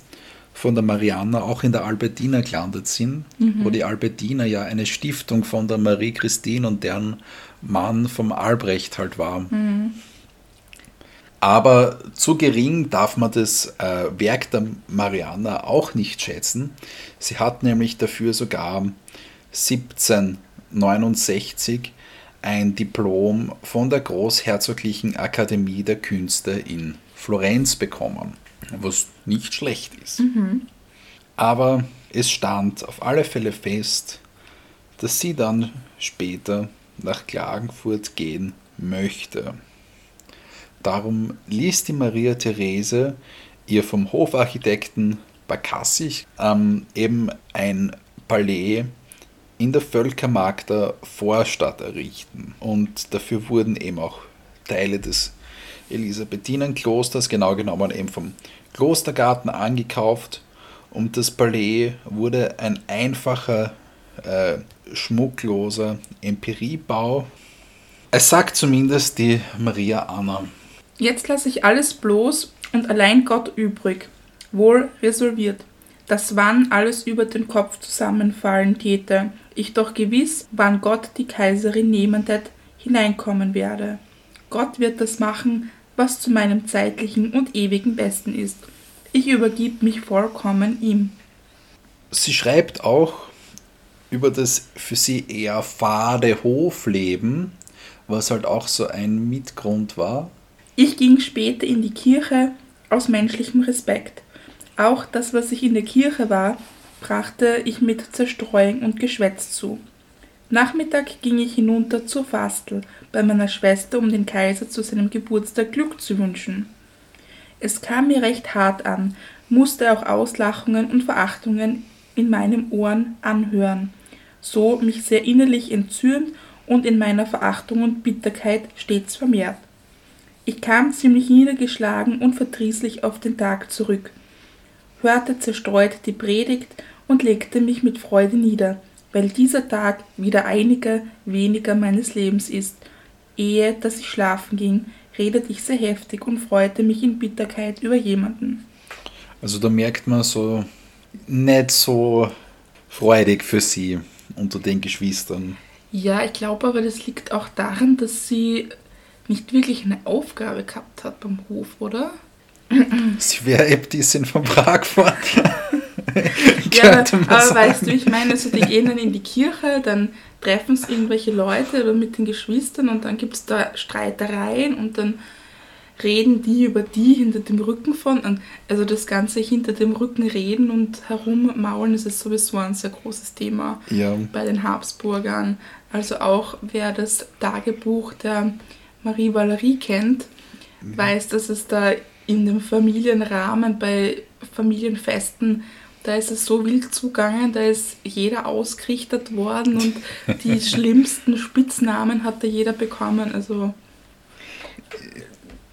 von der Marianna auch in der Albertina gelandet sind, Mhm. wo die Albertina ja eine Stiftung von der Marie Christine und deren Mann vom Albrecht halt war. Mhm. Aber zu gering darf man das äh, Werk der Marianna auch nicht schätzen. Sie hat nämlich dafür sogar 1769 ein Diplom von der Großherzoglichen Akademie der Künste in Florenz bekommen, was nicht schlecht ist. Aber es stand auf alle Fälle fest, dass sie dann später nach Klagenfurt gehen möchte. Darum ließ die Maria Therese ihr vom Hofarchitekten Bakassich ähm, eben ein Palais in der Völkermarkter Vorstadt errichten. Und dafür wurden eben auch Teile des Elisabethinenklosters, genau genommen eben vom Klostergarten angekauft. Und das Palais wurde ein einfacher, äh, schmuckloser Empiriebau. Es sagt zumindest die Maria Anna. Jetzt lasse ich alles bloß und allein Gott übrig, wohl resolviert, dass wann alles über den Kopf zusammenfallen täte, ich doch gewiss, wann Gott die Kaiserin tät, hineinkommen werde. Gott wird das machen, was zu meinem zeitlichen und ewigen Besten ist. Ich übergib mich vollkommen ihm. Sie schreibt auch über das für sie eher fade Hofleben, was halt auch so ein Mitgrund war. Ich ging später in die Kirche aus menschlichem Respekt. Auch das, was ich in der Kirche war, brachte ich mit Zerstreuung und Geschwätz zu. Nachmittag ging ich hinunter zur Fastel bei meiner Schwester, um den Kaiser zu seinem Geburtstag Glück zu wünschen. Es kam mir recht hart an, musste auch Auslachungen und Verachtungen in meinen Ohren anhören, so mich sehr innerlich entzürnt und in meiner Verachtung und Bitterkeit stets vermehrt. Ich kam ziemlich niedergeschlagen und verdrießlich auf den Tag zurück, hörte zerstreut die Predigt und legte mich mit Freude nieder, weil dieser Tag wieder einiger weniger meines Lebens ist. Ehe dass ich schlafen ging, redete ich sehr heftig und freute mich in Bitterkeit über jemanden. Also da merkt man so nicht so freudig für sie unter den Geschwistern. Ja, ich glaube aber, das liegt auch daran, dass sie nicht wirklich eine Aufgabe gehabt hat beim Hof, oder? Sie wäre Äbtissin von Prag geworden. [LAUGHS] [LAUGHS] Ja, aber sagen. weißt du, ich meine, also die gehen dann in die Kirche, dann treffen sie irgendwelche Leute oder mit den Geschwistern und dann gibt es da Streitereien und dann reden die über die hinter dem Rücken von. Und also das Ganze hinter dem Rücken reden und herummaulen, das ist sowieso ein sehr großes Thema Ja, bei den Habsburgern. Also auch wer das Tagebuch der Marie Valerie kennt, weiß, dass es da in dem Familienrahmen bei Familienfesten, da ist es so wild zugangen, da ist jeder ausgerichtet worden und die [LAUGHS] schlimmsten Spitznamen hat da jeder bekommen. Also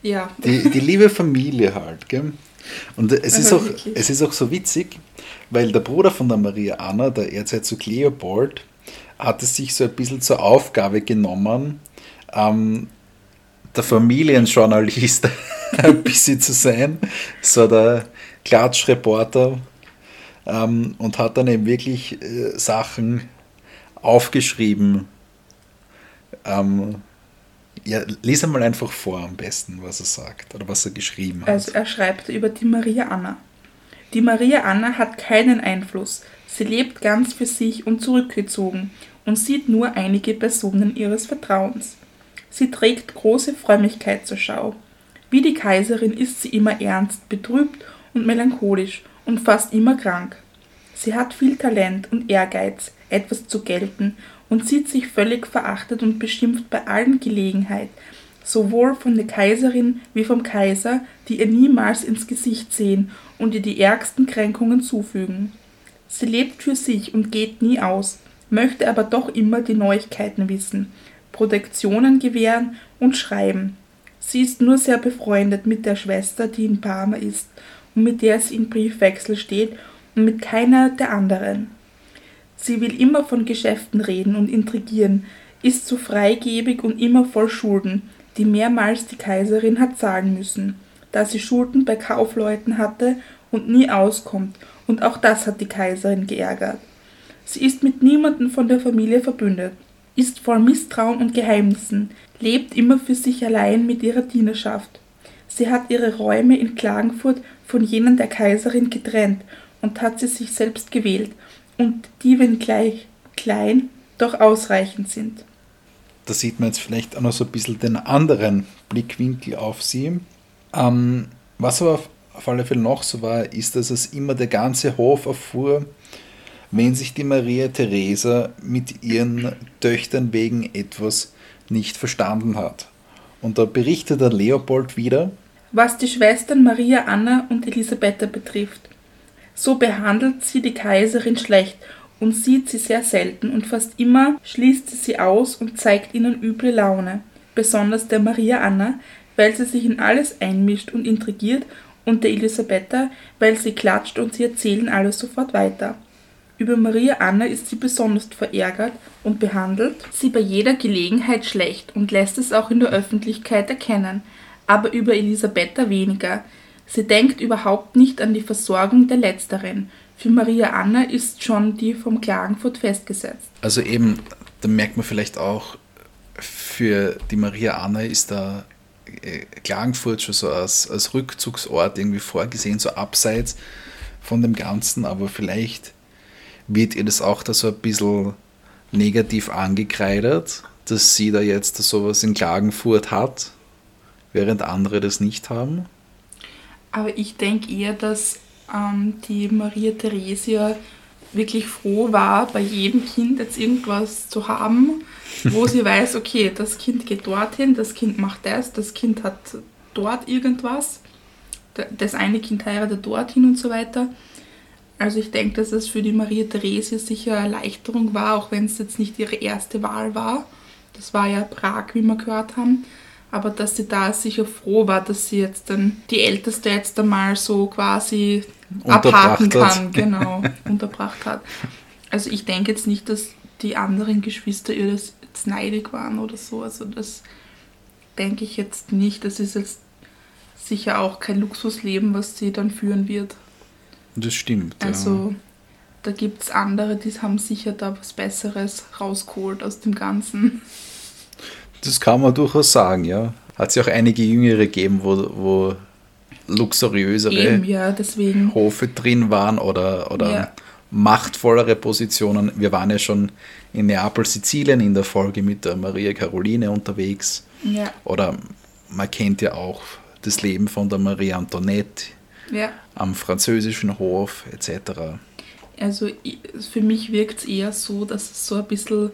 ja. die, die liebe Familie halt, gell? Und es ist, auch, wirklich. es ist auch so witzig, weil der Bruder von der Maria Anna, der Erzherzog Leopold, hat es sich so ein bisschen zur Aufgabe genommen, ähm, der Familienjournalist [LAUGHS] ein bisschen zu sein, so der Klatschreporter ähm, und hat dann eben wirklich äh, Sachen aufgeschrieben. Ähm, ja, lies einmal einfach vor am besten, was er sagt oder was er geschrieben hat. Also er schreibt über die Maria Anna. Die Maria Anna hat keinen Einfluss. Sie lebt ganz für sich und zurückgezogen und sieht nur einige Personen ihres Vertrauens. Sie trägt große Frömmigkeit zur Schau. Wie die Kaiserin ist sie immer ernst, betrübt und melancholisch und fast immer krank. Sie hat viel Talent und Ehrgeiz, etwas zu gelten und sieht sich völlig verachtet und beschimpft bei allen Gelegenheit, sowohl von der Kaiserin wie vom Kaiser, die ihr niemals ins Gesicht sehen und ihr die ärgsten Kränkungen zufügen. Sie lebt für sich und geht nie aus, möchte aber doch immer die Neuigkeiten wissen, Protektionen gewähren und schreiben. Sie ist nur sehr befreundet mit der Schwester, die in Parma ist mit der sie in Briefwechsel steht und mit keiner der anderen. Sie will immer von Geschäften reden und intrigieren, ist so freigebig und immer voll Schulden, die mehrmals die Kaiserin hat zahlen müssen, da sie Schulden bei Kaufleuten hatte und nie auskommt, und auch das hat die Kaiserin geärgert. Sie ist mit niemandem von der Familie verbündet, ist voll Misstrauen und Geheimnissen, lebt immer für sich allein mit ihrer Dienerschaft. Sie hat ihre Räume in Klagenfurt von jenen der Kaiserin getrennt und hat sie sich selbst gewählt, und die, wenngleich klein, doch ausreichend sind. Da sieht man jetzt vielleicht auch noch so ein bisschen den anderen Blickwinkel auf sie. Ähm, was aber auf alle Fälle noch so war, ist, dass es immer der ganze Hof erfuhr, wenn sich die Maria Theresa mit ihren Töchtern wegen etwas nicht verstanden hat. Und da berichtet der Leopold wieder, was die Schwestern Maria Anna und Elisabetta betrifft. So behandelt sie die Kaiserin schlecht und sieht sie sehr selten und fast immer schließt sie sie aus und zeigt ihnen üble Laune, besonders der Maria Anna, weil sie sich in alles einmischt und intrigiert und der Elisabetta, weil sie klatscht und sie erzählen alles sofort weiter. Über Maria Anna ist sie besonders verärgert und behandelt sie bei jeder Gelegenheit schlecht und lässt es auch in der Öffentlichkeit erkennen, aber über Elisabetta weniger. Sie denkt überhaupt nicht an die Versorgung der Letzteren. Für Maria Anna ist schon die vom Klagenfurt festgesetzt. Also eben, da merkt man vielleicht auch, für die Maria Anna ist da äh, Klagenfurt schon so als, als Rückzugsort irgendwie vorgesehen, so abseits von dem Ganzen, aber vielleicht wird ihr das auch da so ein bisschen negativ angekreidet, dass sie da jetzt sowas in Klagenfurt hat, während andere das nicht haben? Aber ich denke eher, dass ähm, die Maria Theresia wirklich froh war, bei jedem Kind jetzt irgendwas zu haben, wo sie [LAUGHS] weiß, okay, das Kind geht dorthin, das Kind macht das, das Kind hat dort irgendwas, das eine Kind heiratet dorthin und so weiter. Also ich denke, dass es für die Maria Theresia sicher eine Erleichterung war, auch wenn es jetzt nicht ihre erste Wahl war. Das war ja Prag, wie wir gehört haben. Aber dass sie da sicher froh war, dass sie jetzt dann die Älteste jetzt einmal so quasi abhaken kann, genau, [LAUGHS] unterbracht hat. Also ich denke jetzt nicht, dass die anderen Geschwister ihr das jetzt neidig waren oder so. Also das denke ich jetzt nicht. Das ist jetzt sicher auch kein Luxusleben, was sie dann führen wird. Das stimmt. Also ja. da gibt es andere, die haben sicher da was Besseres rausgeholt aus dem Ganzen. Das kann man durchaus sagen, ja. Hat es ja auch einige Jüngere gegeben, wo, wo luxuriösere Eben, ja, Hofe drin waren oder, oder ja. machtvollere Positionen. Wir waren ja schon in Neapel, Sizilien in der Folge mit der Maria Caroline unterwegs. Ja. Oder man kennt ja auch das Leben von der Marie Antoinette am französischen Hof etc. Also für mich wirkt es eher so, dass es so ein bisschen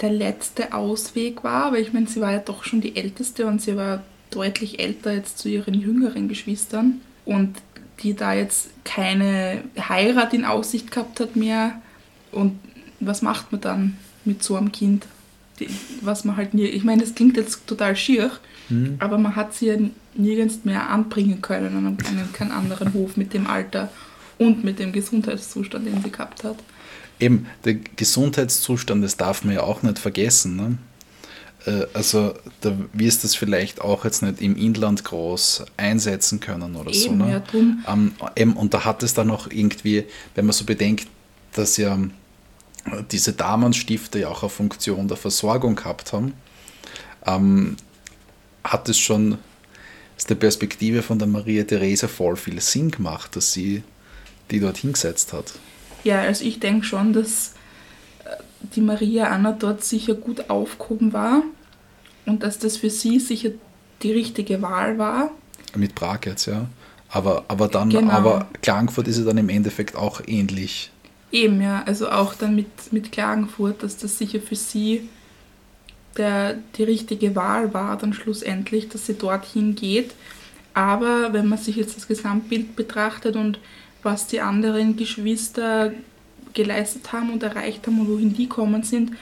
der letzte Ausweg war, weil ich meine, sie war ja doch schon die Älteste und sie war deutlich älter jetzt zu ihren jüngeren Geschwistern und die da jetzt keine Heirat in Aussicht gehabt hat mehr. Und was macht man dann mit so einem Kind? Die, was man halt nie, ich meine, das klingt jetzt total schier, mhm. aber man hat sie ja nirgends mehr anbringen können an einem, keinen anderen Hof mit dem Alter und mit dem Gesundheitszustand, den sie gehabt hat. Eben, der Gesundheitszustand, das darf man ja auch nicht vergessen. Ne? Äh, also da wirst du es vielleicht auch jetzt nicht im Inland groß einsetzen können oder eben, so. Ne? Ja. Ähm, eben, und da hat es dann noch irgendwie, wenn man so bedenkt, dass ja diese Damenstifte ja auch eine Funktion der Versorgung gehabt haben, ähm, hat es schon aus der Perspektive von der Maria Theresa voll viel Sinn gemacht, dass sie die dort hingesetzt hat. Ja, also ich denke schon, dass äh, die Maria Anna dort sicher gut aufgehoben war und dass das für sie sicher die richtige Wahl war. Mit Prag jetzt, ja. Aber, aber dann, genau. aber Klagenfurt ist ja dann im Endeffekt auch ähnlich. Eben, ja, also auch dann mit, mit Klagenfurt, dass das sicher für sie der, die richtige Wahl war, dann schlussendlich, dass sie dorthin geht. Aber wenn man sich jetzt das Gesamtbild betrachtet und was die anderen Geschwister geleistet haben und erreicht haben und wohin die kommen sind,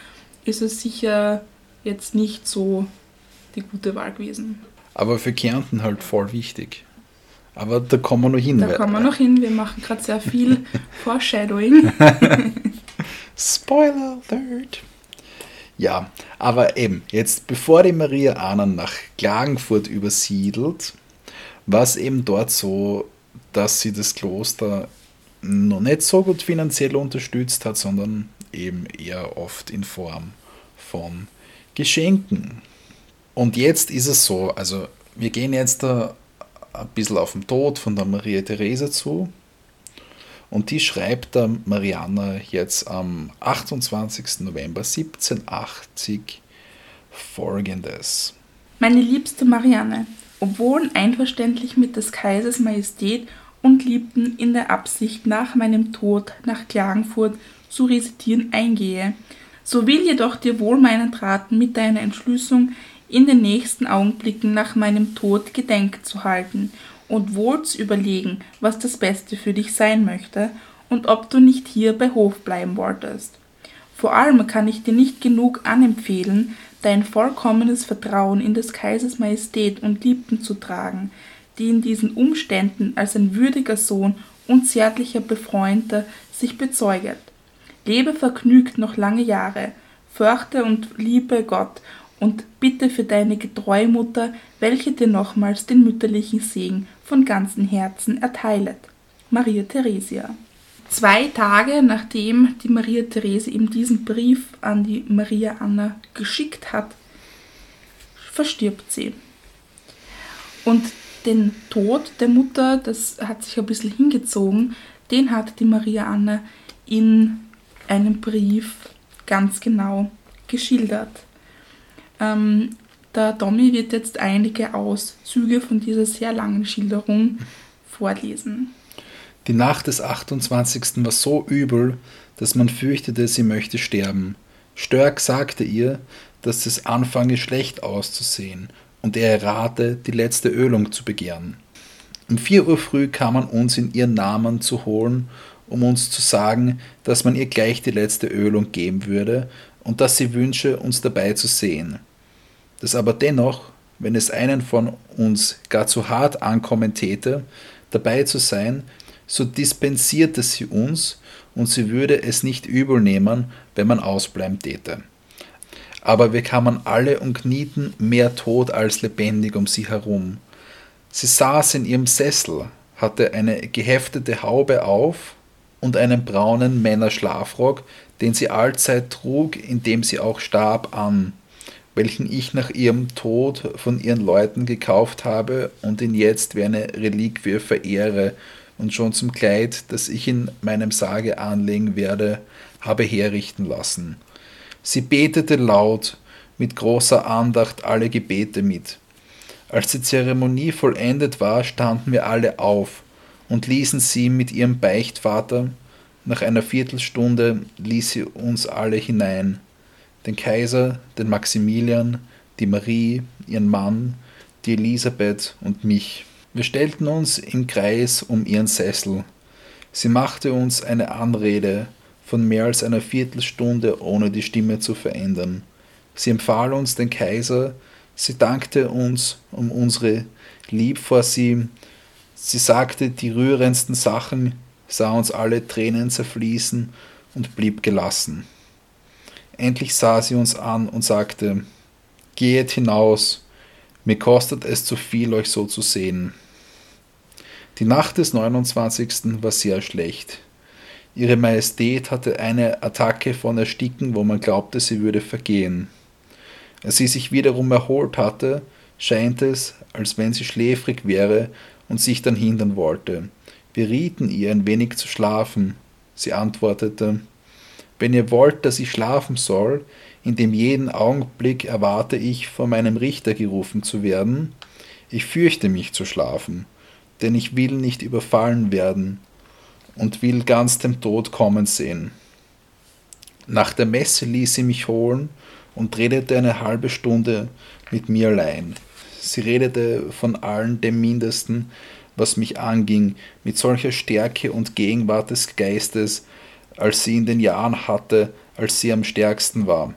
ist es sicher jetzt nicht so die gute Wahl gewesen. Aber für Kärnten halt voll wichtig. Aber da kommen wir noch hin. Da kommen wir noch hin. Wir machen gerade sehr viel [LAUGHS] Foreshadowing. [LAUGHS] Spoiler alert. Ja, aber eben, jetzt bevor die Maria Anna nach Klagenfurt übersiedelt, war es eben dort so, dass sie das Kloster noch nicht so gut finanziell unterstützt hat, sondern eben eher oft in Form von Geschenken. Und jetzt ist es so, also wir gehen jetzt da ein bisschen auf den Tod von der Maria Therese zu. Und die schreibt der Marianne jetzt am 28. November 1780 folgendes. Meine liebste Marianne, obwohl einverständlich mit des Kaisers Majestät und Liebten in der Absicht nach meinem Tod nach Klagenfurt zu residieren eingehe, so will jedoch dir wohl meinen Raten mit deiner Entschlüsselung in den nächsten Augenblicken nach meinem Tod Gedenk zu halten und wohl zu überlegen, was das Beste für dich sein möchte und ob du nicht hier bei Hof bleiben wolltest. Vor allem kann ich dir nicht genug anempfehlen, dein vollkommenes Vertrauen in des Kaisers Majestät und Liebten zu tragen, die in diesen Umständen als ein würdiger Sohn und zärtlicher Befreundeter sich bezeuget. Lebe vergnügt noch lange Jahre, fürchte und liebe Gott und bitte für deine getreue Mutter, welche dir nochmals den mütterlichen Segen von ganzem Herzen erteilet. Maria Theresia. Zwei Tage nachdem die Maria Therese ihm diesen Brief an die Maria Anna geschickt hat, verstirbt sie. Und den Tod der Mutter, das hat sich ein bisschen hingezogen, den hat die Maria Anna in einem Brief ganz genau geschildert. Ähm, der Tommy wird jetzt einige Auszüge von dieser sehr langen Schilderung vorlesen. Die Nacht des 28. war so übel, dass man fürchtete, sie möchte sterben. Störk sagte ihr, dass es anfange schlecht auszusehen und er rate, die letzte Ölung zu begehren. Um vier Uhr früh kam man uns in ihren Namen zu holen, um uns zu sagen, dass man ihr gleich die letzte Ölung geben würde und dass sie wünsche, uns dabei zu sehen dass aber dennoch, wenn es einen von uns gar zu hart ankommen täte, dabei zu sein, so dispensierte sie uns und sie würde es nicht übel nehmen, wenn man ausbleiben täte. Aber wir kamen alle und knieten mehr tot als lebendig um sie herum. Sie saß in ihrem Sessel, hatte eine geheftete Haube auf und einen braunen Männerschlafrock, den sie allzeit trug, indem sie auch starb, an welchen ich nach ihrem Tod von ihren Leuten gekauft habe und ihn jetzt wie eine Reliquie verehre und schon zum Kleid, das ich in meinem Sarge anlegen werde, habe herrichten lassen. Sie betete laut, mit großer Andacht alle Gebete mit. Als die Zeremonie vollendet war, standen wir alle auf und ließen sie mit ihrem Beichtvater. Nach einer Viertelstunde ließ sie uns alle hinein den Kaiser, den Maximilian, die Marie, ihren Mann, die Elisabeth und mich. Wir stellten uns im Kreis um ihren Sessel. Sie machte uns eine Anrede von mehr als einer Viertelstunde, ohne die Stimme zu verändern. Sie empfahl uns den Kaiser, sie dankte uns um unsere Lieb vor sie, sie sagte die rührendsten Sachen, sah uns alle Tränen zerfließen und blieb gelassen. Endlich sah sie uns an und sagte, Gehet hinaus, mir kostet es zu viel, euch so zu sehen. Die Nacht des 29. war sehr schlecht. Ihre Majestät hatte eine Attacke von Ersticken, wo man glaubte, sie würde vergehen. Als sie sich wiederum erholt hatte, scheint es, als wenn sie schläfrig wäre und sich dann hindern wollte. Wir rieten ihr, ein wenig zu schlafen. Sie antwortete, wenn ihr wollt, dass ich schlafen soll, in dem jeden Augenblick erwarte ich, vor meinem Richter gerufen zu werden, ich fürchte mich zu schlafen, denn ich will nicht überfallen werden und will ganz dem Tod kommen sehen. Nach der Messe ließ sie mich holen und redete eine halbe Stunde mit mir allein. Sie redete von allen dem Mindesten, was mich anging, mit solcher Stärke und Gegenwart des Geistes, als sie in den Jahren hatte, als sie am stärksten war.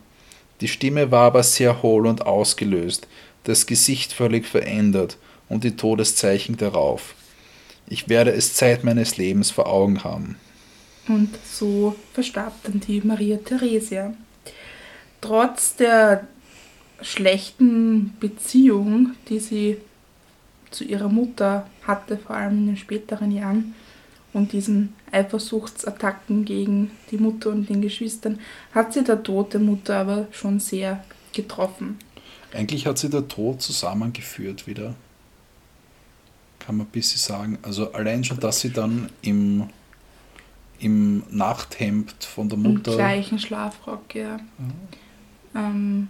Die Stimme war aber sehr hohl und ausgelöst, das Gesicht völlig verändert und die Todeszeichen darauf. Ich werde es Zeit meines Lebens vor Augen haben. Und so verstarb dann die Maria Theresia. trotz der schlechten Beziehung, die sie zu ihrer Mutter hatte, vor allem in den späteren Jahren, und diesen Eifersuchtsattacken gegen die Mutter und den Geschwistern, hat sie der Tod der Mutter aber schon sehr getroffen. Eigentlich hat sie der Tod zusammengeführt wieder. Kann man ein bisschen sagen. Also allein schon, dass sie dann im, im Nachthemd von der Mutter. Im gleichen Schlafrock, ja. Mhm. Ähm,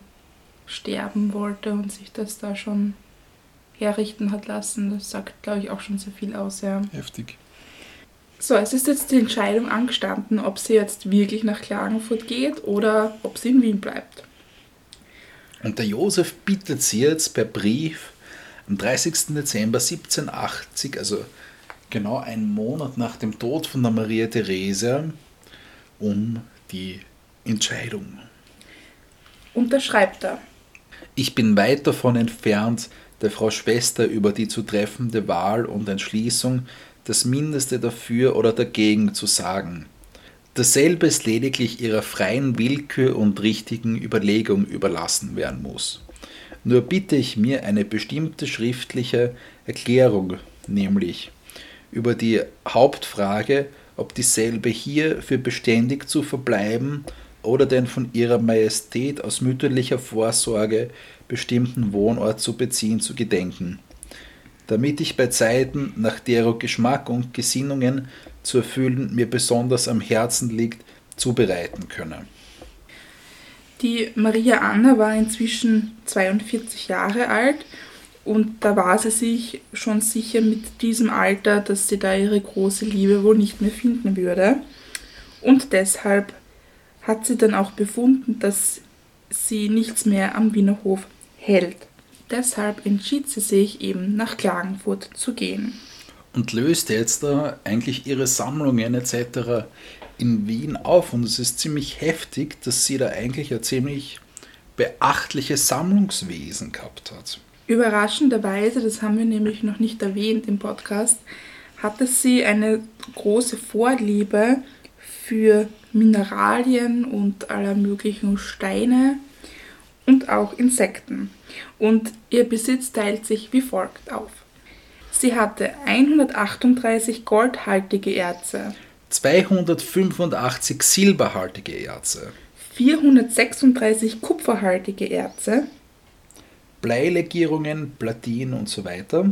sterben wollte und sich das da schon herrichten hat lassen. Das sagt, glaube ich, auch schon sehr viel aus. Ja. Heftig. So, es ist jetzt die Entscheidung angestanden, ob sie jetzt wirklich nach Klagenfurt geht oder ob sie in Wien bleibt. Und der Josef bittet sie jetzt per Brief am 30. Dezember 1780, also genau einen Monat nach dem Tod von der Maria Therese, um die Entscheidung. Und da schreibt er. Ich bin weit davon entfernt, der Frau Schwester über die zu treffende Wahl und Entschließung das Mindeste dafür oder dagegen zu sagen. Dasselbe ist lediglich ihrer freien Willkür und richtigen Überlegung überlassen werden muss. Nur bitte ich mir eine bestimmte schriftliche Erklärung, nämlich über die Hauptfrage, ob dieselbe hier für beständig zu verbleiben oder den von ihrer Majestät aus mütterlicher Vorsorge bestimmten Wohnort zu beziehen zu gedenken damit ich bei Zeiten, nach deren Geschmack und Gesinnungen zu erfüllen mir besonders am Herzen liegt, zubereiten könne. Die Maria Anna war inzwischen 42 Jahre alt und da war sie sich schon sicher mit diesem Alter, dass sie da ihre große Liebe wohl nicht mehr finden würde. Und deshalb hat sie dann auch befunden, dass sie nichts mehr am Wiener Hof hält. Deshalb entschied sie sich eben nach Klagenfurt zu gehen. Und löste jetzt da eigentlich ihre Sammlungen etc. in Wien auf. Und es ist ziemlich heftig, dass sie da eigentlich ein ziemlich beachtliches Sammlungswesen gehabt hat. Überraschenderweise, das haben wir nämlich noch nicht erwähnt im Podcast, hatte sie eine große Vorliebe für Mineralien und aller möglichen Steine und auch Insekten und ihr Besitz teilt sich wie folgt auf. Sie hatte 138 goldhaltige Erze, 285 silberhaltige Erze, 436 kupferhaltige Erze, Bleilegierungen, Platinen und so weiter,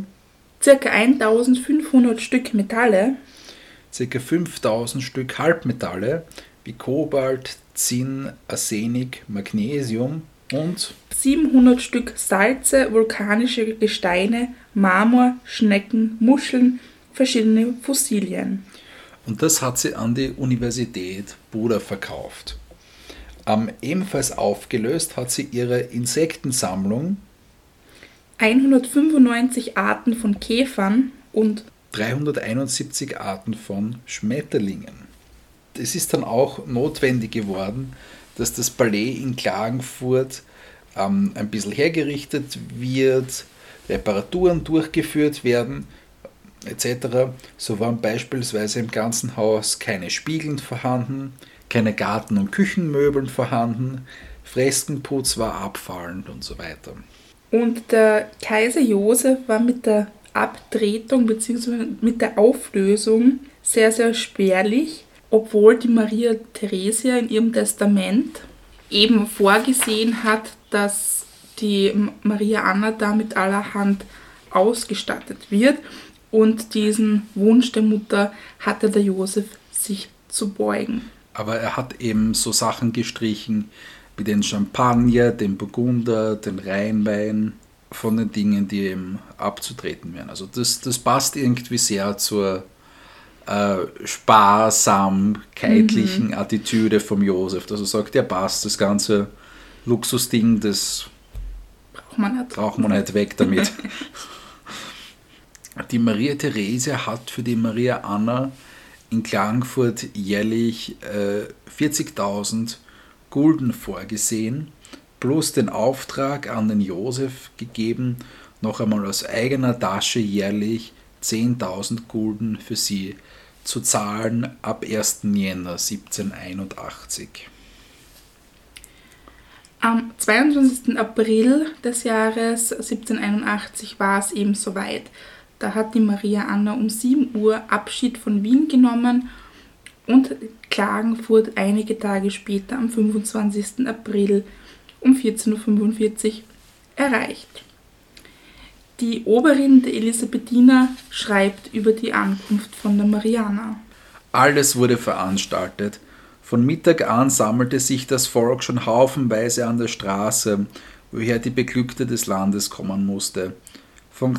ca. 1500 Stück Metalle, ca. 5000 Stück Halbmetalle wie Kobalt, Zinn, Arsenik, Magnesium und 700 Stück Salze, vulkanische Gesteine, Marmor, Schnecken, Muscheln, verschiedene Fossilien. Und das hat sie an die Universität Buda verkauft. Ähm, ebenfalls aufgelöst hat sie ihre Insektensammlung. 195 Arten von Käfern und 371 Arten von Schmetterlingen. Es ist dann auch notwendig geworden, dass das Palais in Klagenfurt ähm, ein bisschen hergerichtet wird, Reparaturen durchgeführt werden, etc. So waren beispielsweise im ganzen Haus keine Spiegeln vorhanden, keine Garten- und Küchenmöbeln vorhanden, Freskenputz war abfallend und so weiter. Und der Kaiser Josef war mit der Abtretung bzw. mit der Auflösung sehr, sehr spärlich obwohl die Maria Theresia in ihrem Testament eben vorgesehen hat, dass die Maria Anna da mit allerhand ausgestattet wird. Und diesen Wunsch der Mutter hatte der Josef sich zu beugen. Aber er hat eben so Sachen gestrichen wie den Champagner, den Burgunder, den Rheinwein, von den Dingen, die eben abzutreten wären. Also das, das passt irgendwie sehr zur äh, sparsamkeitlichen mhm. Attitüde vom Josef. Also sagt, ja passt, das ganze Luxusding, das braucht man nicht, braucht man nicht weg damit. [LAUGHS] die Maria Therese hat für die Maria Anna in Klagenfurt jährlich äh, 40.000 Gulden vorgesehen, plus den Auftrag an den Josef gegeben, noch einmal aus eigener Tasche jährlich 10.000 Gulden für sie zu zahlen ab 1. Jänner 1781. Am 22. April des Jahres 1781 war es eben soweit. Da hat die Maria Anna um 7 Uhr Abschied von Wien genommen und Klagenfurt einige Tage später am 25. April um 14.45 Uhr erreicht. Die Oberin der Elisabethiner schreibt über die Ankunft von der Mariana. Alles wurde veranstaltet. Von Mittag an sammelte sich das Volk schon haufenweise an der Straße, woher die Beglückte des Landes kommen musste. Vom,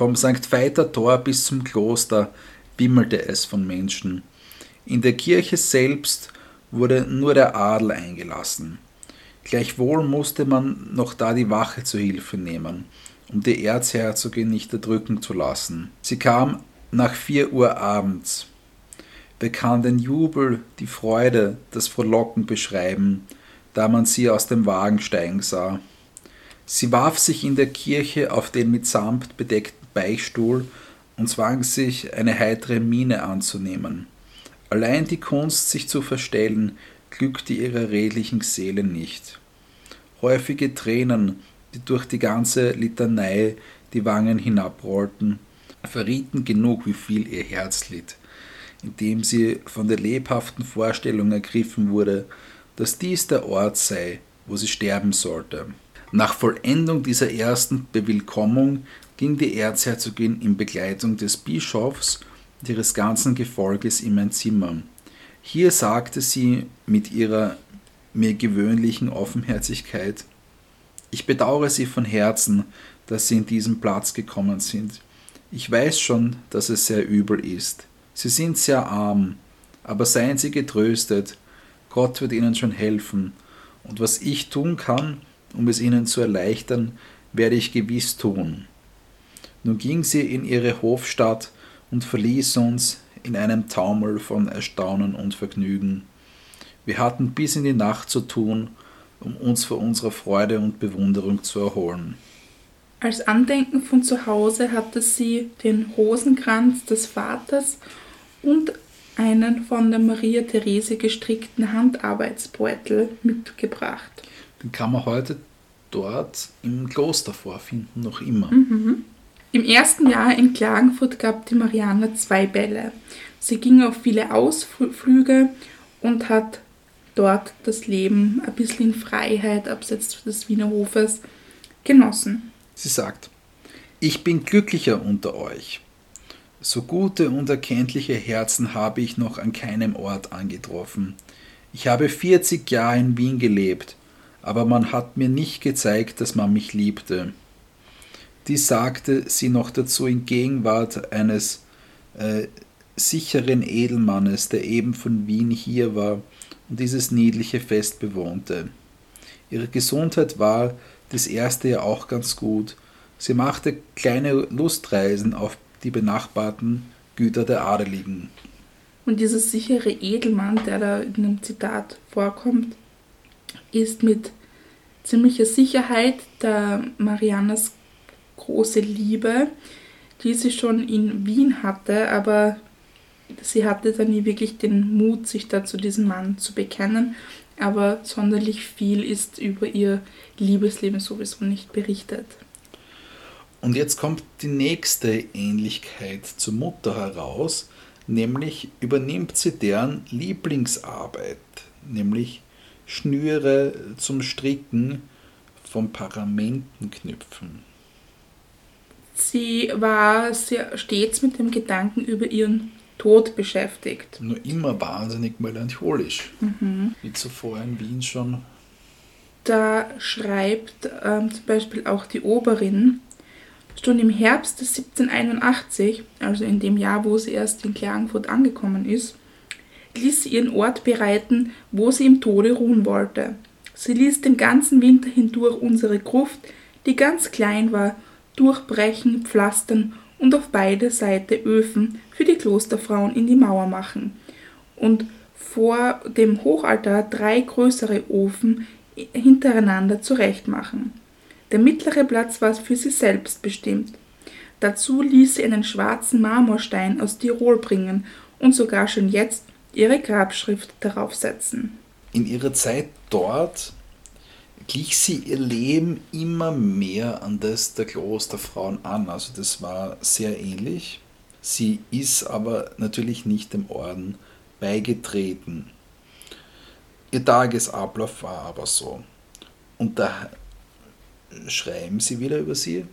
vom St. Veiter Tor bis zum Kloster wimmelte es von Menschen. In der Kirche selbst wurde nur der Adel eingelassen. Gleichwohl musste man noch da die Wache zu Hilfe nehmen, um die Erzherzogin nicht erdrücken zu lassen. Sie kam nach vier Uhr abends. Wer kann den Jubel, die Freude, das Frohlocken beschreiben, da man sie aus dem Wagen steigen sah? Sie warf sich in der Kirche auf den mit Samt bedeckten Beichtstuhl und zwang sich, eine heitere Miene anzunehmen. Allein die Kunst, sich zu verstellen, glückte ihrer redlichen Seele nicht. Häufige Tränen, die durch die ganze Litanei die Wangen hinabrollten, verrieten genug, wie viel ihr Herz litt, indem sie von der lebhaften Vorstellung ergriffen wurde, dass dies der Ort sei, wo sie sterben sollte. Nach Vollendung dieser ersten Bewillkommung ging die Erzherzogin in Begleitung des Bischofs und ihres ganzen Gefolges in mein Zimmer. Hier sagte sie mit ihrer mir gewöhnlichen Offenherzigkeit, ich bedauere Sie von Herzen, dass Sie in diesen Platz gekommen sind. Ich weiß schon, dass es sehr übel ist. Sie sind sehr arm, aber seien Sie getröstet, Gott wird Ihnen schon helfen, und was ich tun kann, um es Ihnen zu erleichtern, werde ich gewiss tun. Nun ging sie in ihre Hofstadt und verließ uns in einem Taumel von Erstaunen und Vergnügen. Wir hatten bis in die Nacht zu tun, um uns vor unserer Freude und Bewunderung zu erholen. Als Andenken von zu Hause hatte sie den Rosenkranz des Vaters und einen von der Maria Therese gestrickten Handarbeitsbeutel mitgebracht. Den kann man heute dort im Kloster vorfinden, noch immer. Mhm. Im ersten Jahr in Klagenfurt gab die Marianne zwei Bälle. Sie ging auf viele Ausflüge und hat dort das Leben ein bisschen in Freiheit abseits des Wiener Hofes genossen. Sie sagt, ich bin glücklicher unter euch. So gute und erkenntliche Herzen habe ich noch an keinem Ort angetroffen. Ich habe 40 Jahre in Wien gelebt, aber man hat mir nicht gezeigt, dass man mich liebte. Dies sagte sie noch dazu in Gegenwart eines äh, sicheren Edelmannes, der eben von Wien hier war und dieses niedliche Fest bewohnte. Ihre Gesundheit war das erste Jahr auch ganz gut. Sie machte kleine Lustreisen auf die benachbarten Güter der Adeligen. Und dieser sichere Edelmann, der da in dem Zitat vorkommt, ist mit ziemlicher Sicherheit der Mariannas große Liebe, die sie schon in Wien hatte, aber sie hatte dann nie wirklich den Mut, sich da zu diesem Mann zu bekennen. Aber sonderlich viel ist über ihr Liebesleben sowieso nicht berichtet. Und jetzt kommt die nächste Ähnlichkeit zur Mutter heraus, nämlich übernimmt sie deren Lieblingsarbeit, nämlich Schnüre zum Stricken von Paramentenknüpfen. Sie war sehr stets mit dem Gedanken über ihren Tod beschäftigt. Nur immer wahnsinnig melancholisch, mhm. wie zuvor in Wien schon. Da schreibt ähm, zum Beispiel auch die Oberin, schon im Herbst des 1781, also in dem Jahr, wo sie erst in Klagenfurt angekommen ist, ließ sie ihren Ort bereiten, wo sie im Tode ruhen wollte. Sie ließ den ganzen Winter hindurch unsere Gruft, die ganz klein war, durchbrechen, pflastern und auf beide Seiten Öfen für die Klosterfrauen in die Mauer machen und vor dem Hochaltar drei größere Ofen hintereinander zurechtmachen. Der mittlere Platz war für sie selbst bestimmt. Dazu ließ sie einen schwarzen Marmorstein aus Tirol bringen und sogar schon jetzt ihre Grabschrift darauf setzen. In ihrer Zeit dort glich sie ihr Leben immer mehr an das der Klosterfrauen an. Also das war sehr ähnlich. Sie ist aber natürlich nicht dem Orden beigetreten. Ihr Tagesablauf war aber so. Und da schreiben sie wieder über sie.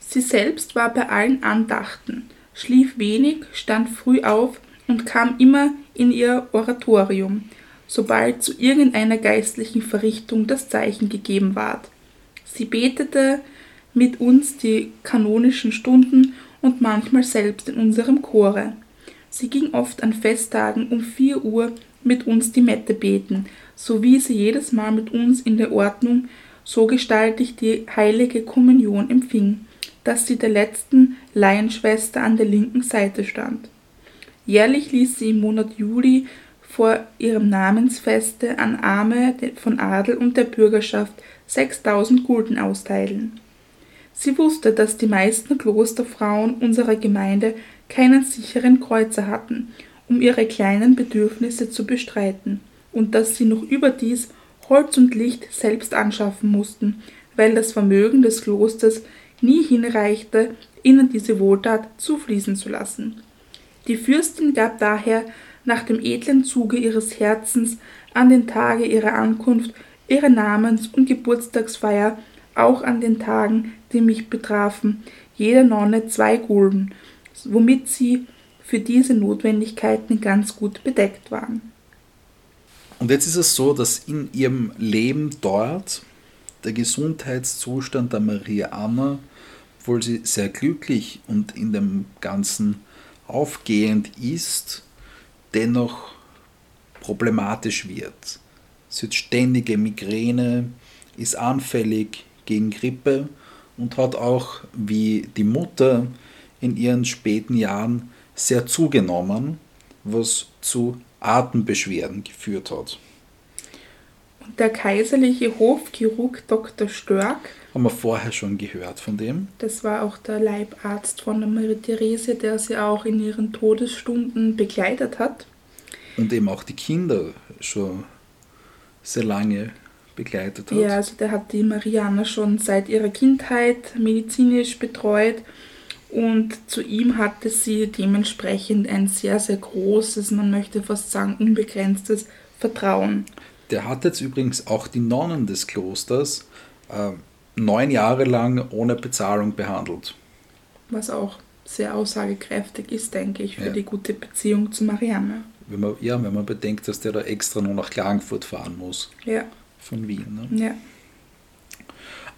Sie selbst war bei allen Andachten, schlief wenig, stand früh auf und kam immer in ihr Oratorium, sobald zu irgendeiner geistlichen Verrichtung das Zeichen gegeben ward. Sie betete mit uns die kanonischen Stunden und manchmal selbst in unserem Chore. Sie ging oft an Festtagen um vier Uhr mit uns die Mette beten, so wie sie jedes Mal mit uns in der Ordnung so gestaltig die heilige Kommunion empfing, dass sie der letzten Laienschwester an der linken Seite stand. Jährlich ließ sie im Monat Juli vor ihrem Namensfeste an Arme von Adel und der Bürgerschaft 6000 Gulden austeilen. Sie wusste, dass die meisten Klosterfrauen unserer Gemeinde keinen sicheren Kreuzer hatten, um ihre kleinen Bedürfnisse zu bestreiten, und dass sie noch überdies Holz und Licht selbst anschaffen mussten, weil das Vermögen des Klosters nie hinreichte, ihnen diese Wohltat zufließen zu lassen. Die Fürstin gab daher nach dem edlen Zuge ihres Herzens an den Tage ihrer Ankunft, ihre Namens- und Geburtstagsfeier, auch an den Tagen, die mich betrafen, jeder Nonne zwei Gulden, womit sie für diese Notwendigkeiten ganz gut bedeckt waren. Und jetzt ist es so, dass in ihrem Leben dort der Gesundheitszustand der Maria Anna, obwohl sie sehr glücklich und in dem Ganzen aufgehend ist, dennoch problematisch wird. Sie hat ständige Migräne, ist anfällig gegen Grippe und hat auch wie die Mutter in ihren späten Jahren sehr zugenommen, was zu Atembeschwerden geführt hat. Und der kaiserliche Hofchirurg Dr. Störk haben wir vorher schon gehört von dem. Das war auch der Leibarzt von der Marie Therese, der sie auch in ihren Todesstunden begleitet hat. Und eben auch die Kinder schon sehr lange begleitet hat. Ja, also der hat die Mariana schon seit ihrer Kindheit medizinisch betreut und zu ihm hatte sie dementsprechend ein sehr, sehr großes, man möchte fast sagen unbegrenztes Vertrauen. Der hat jetzt übrigens auch die Nonnen des Klosters äh, neun Jahre lang ohne Bezahlung behandelt. Was auch sehr aussagekräftig ist, denke ich, für ja. die gute Beziehung zu Marianne. Wenn man, ja, wenn man bedenkt, dass der da extra nur nach Klagenfurt fahren muss. Ja. Von Wien. Ne? Ja.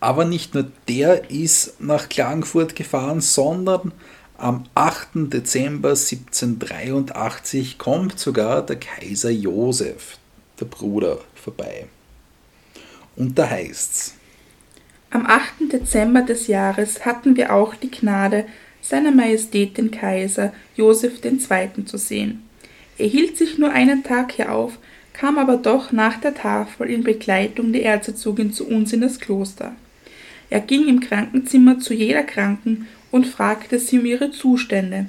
Aber nicht nur der ist nach Klagenfurt gefahren, sondern am 8. Dezember 1783 kommt sogar der Kaiser Josef, der Bruder, vorbei. Und da heißt's, am 8. Dezember des Jahres hatten wir auch die Gnade, seiner Majestät den Kaiser Joseph II. zu sehen. Er hielt sich nur einen Tag hier auf, kam aber doch nach der Tafel in Begleitung der Erzherzogin zu uns in das Kloster. Er ging im Krankenzimmer zu jeder Kranken und fragte sie um ihre Zustände,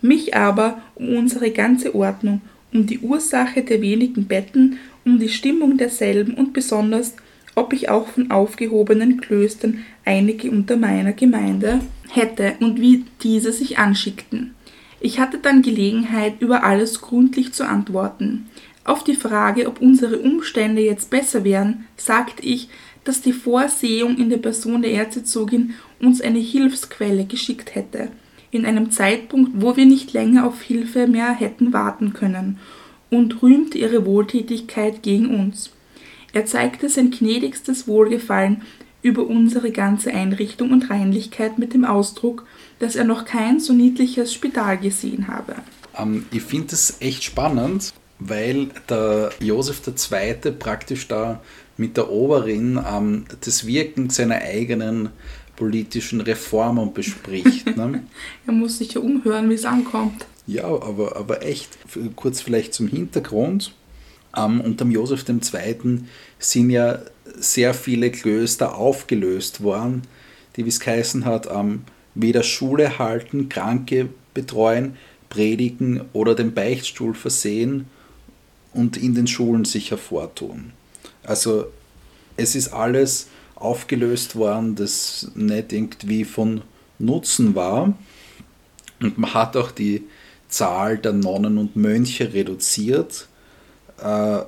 mich aber um unsere ganze Ordnung, um die Ursache der wenigen Betten, um die Stimmung derselben und besonders ob ich auch von aufgehobenen Klöstern einige unter meiner Gemeinde hätte und wie diese sich anschickten. Ich hatte dann Gelegenheit, über alles gründlich zu antworten. Auf die Frage, ob unsere Umstände jetzt besser wären, sagte ich, dass die Vorsehung in der Person der Erzherzogin uns eine Hilfsquelle geschickt hätte, in einem Zeitpunkt, wo wir nicht länger auf Hilfe mehr hätten warten können, und rühmte ihre Wohltätigkeit gegen uns. Er zeigte sein gnädigstes Wohlgefallen über unsere ganze Einrichtung und Reinlichkeit mit dem Ausdruck, dass er noch kein so niedliches Spital gesehen habe. Ähm, ich finde das echt spannend, weil der Josef II. praktisch da mit der Oberin ähm, das Wirken seiner eigenen politischen Reformen bespricht. Ne? [LAUGHS] er muss sich ja umhören, wie es ankommt. Ja, aber, aber echt, kurz vielleicht zum Hintergrund. Ähm, unter Josef II. sind ja sehr viele Klöster aufgelöst worden, die, wie es geheißen hat, ähm, weder Schule halten, Kranke betreuen, predigen oder den Beichtstuhl versehen und in den Schulen sich hervortun. Also es ist alles aufgelöst worden, das nicht irgendwie von Nutzen war. Und man hat auch die Zahl der Nonnen und Mönche reduziert, äh,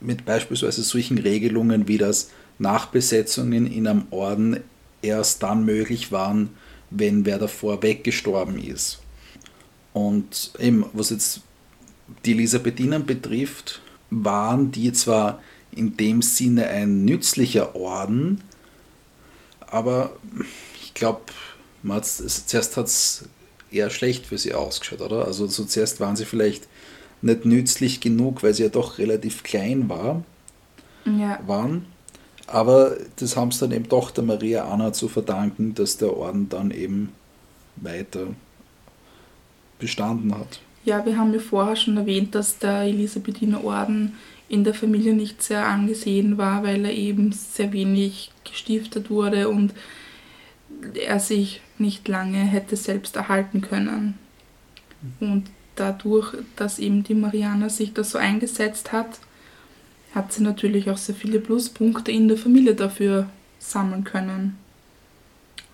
mit beispielsweise solchen Regelungen wie das Nachbesetzungen in einem Orden erst dann möglich waren, wenn wer davor weggestorben ist. Und eben, was jetzt die Elisabethinen betrifft, waren die zwar in dem Sinne ein nützlicher Orden, aber ich glaube, zuerst hat es eher schlecht für sie ausgeschaut, oder? Also so zuerst waren sie vielleicht nicht nützlich genug, weil sie ja doch relativ klein war, Ja. waren. Aber das haben sie dann eben doch der Maria Anna zu verdanken, dass der Orden dann eben weiter bestanden hat. Ja, wir haben ja vorher schon erwähnt, dass der Elisabethiner Orden in der Familie nicht sehr angesehen war, weil er eben sehr wenig gestiftet wurde und er sich nicht lange hätte selbst erhalten können. Und dadurch, dass eben die Mariana sich da so eingesetzt hat, hat sie natürlich auch sehr viele Pluspunkte in der Familie dafür sammeln können,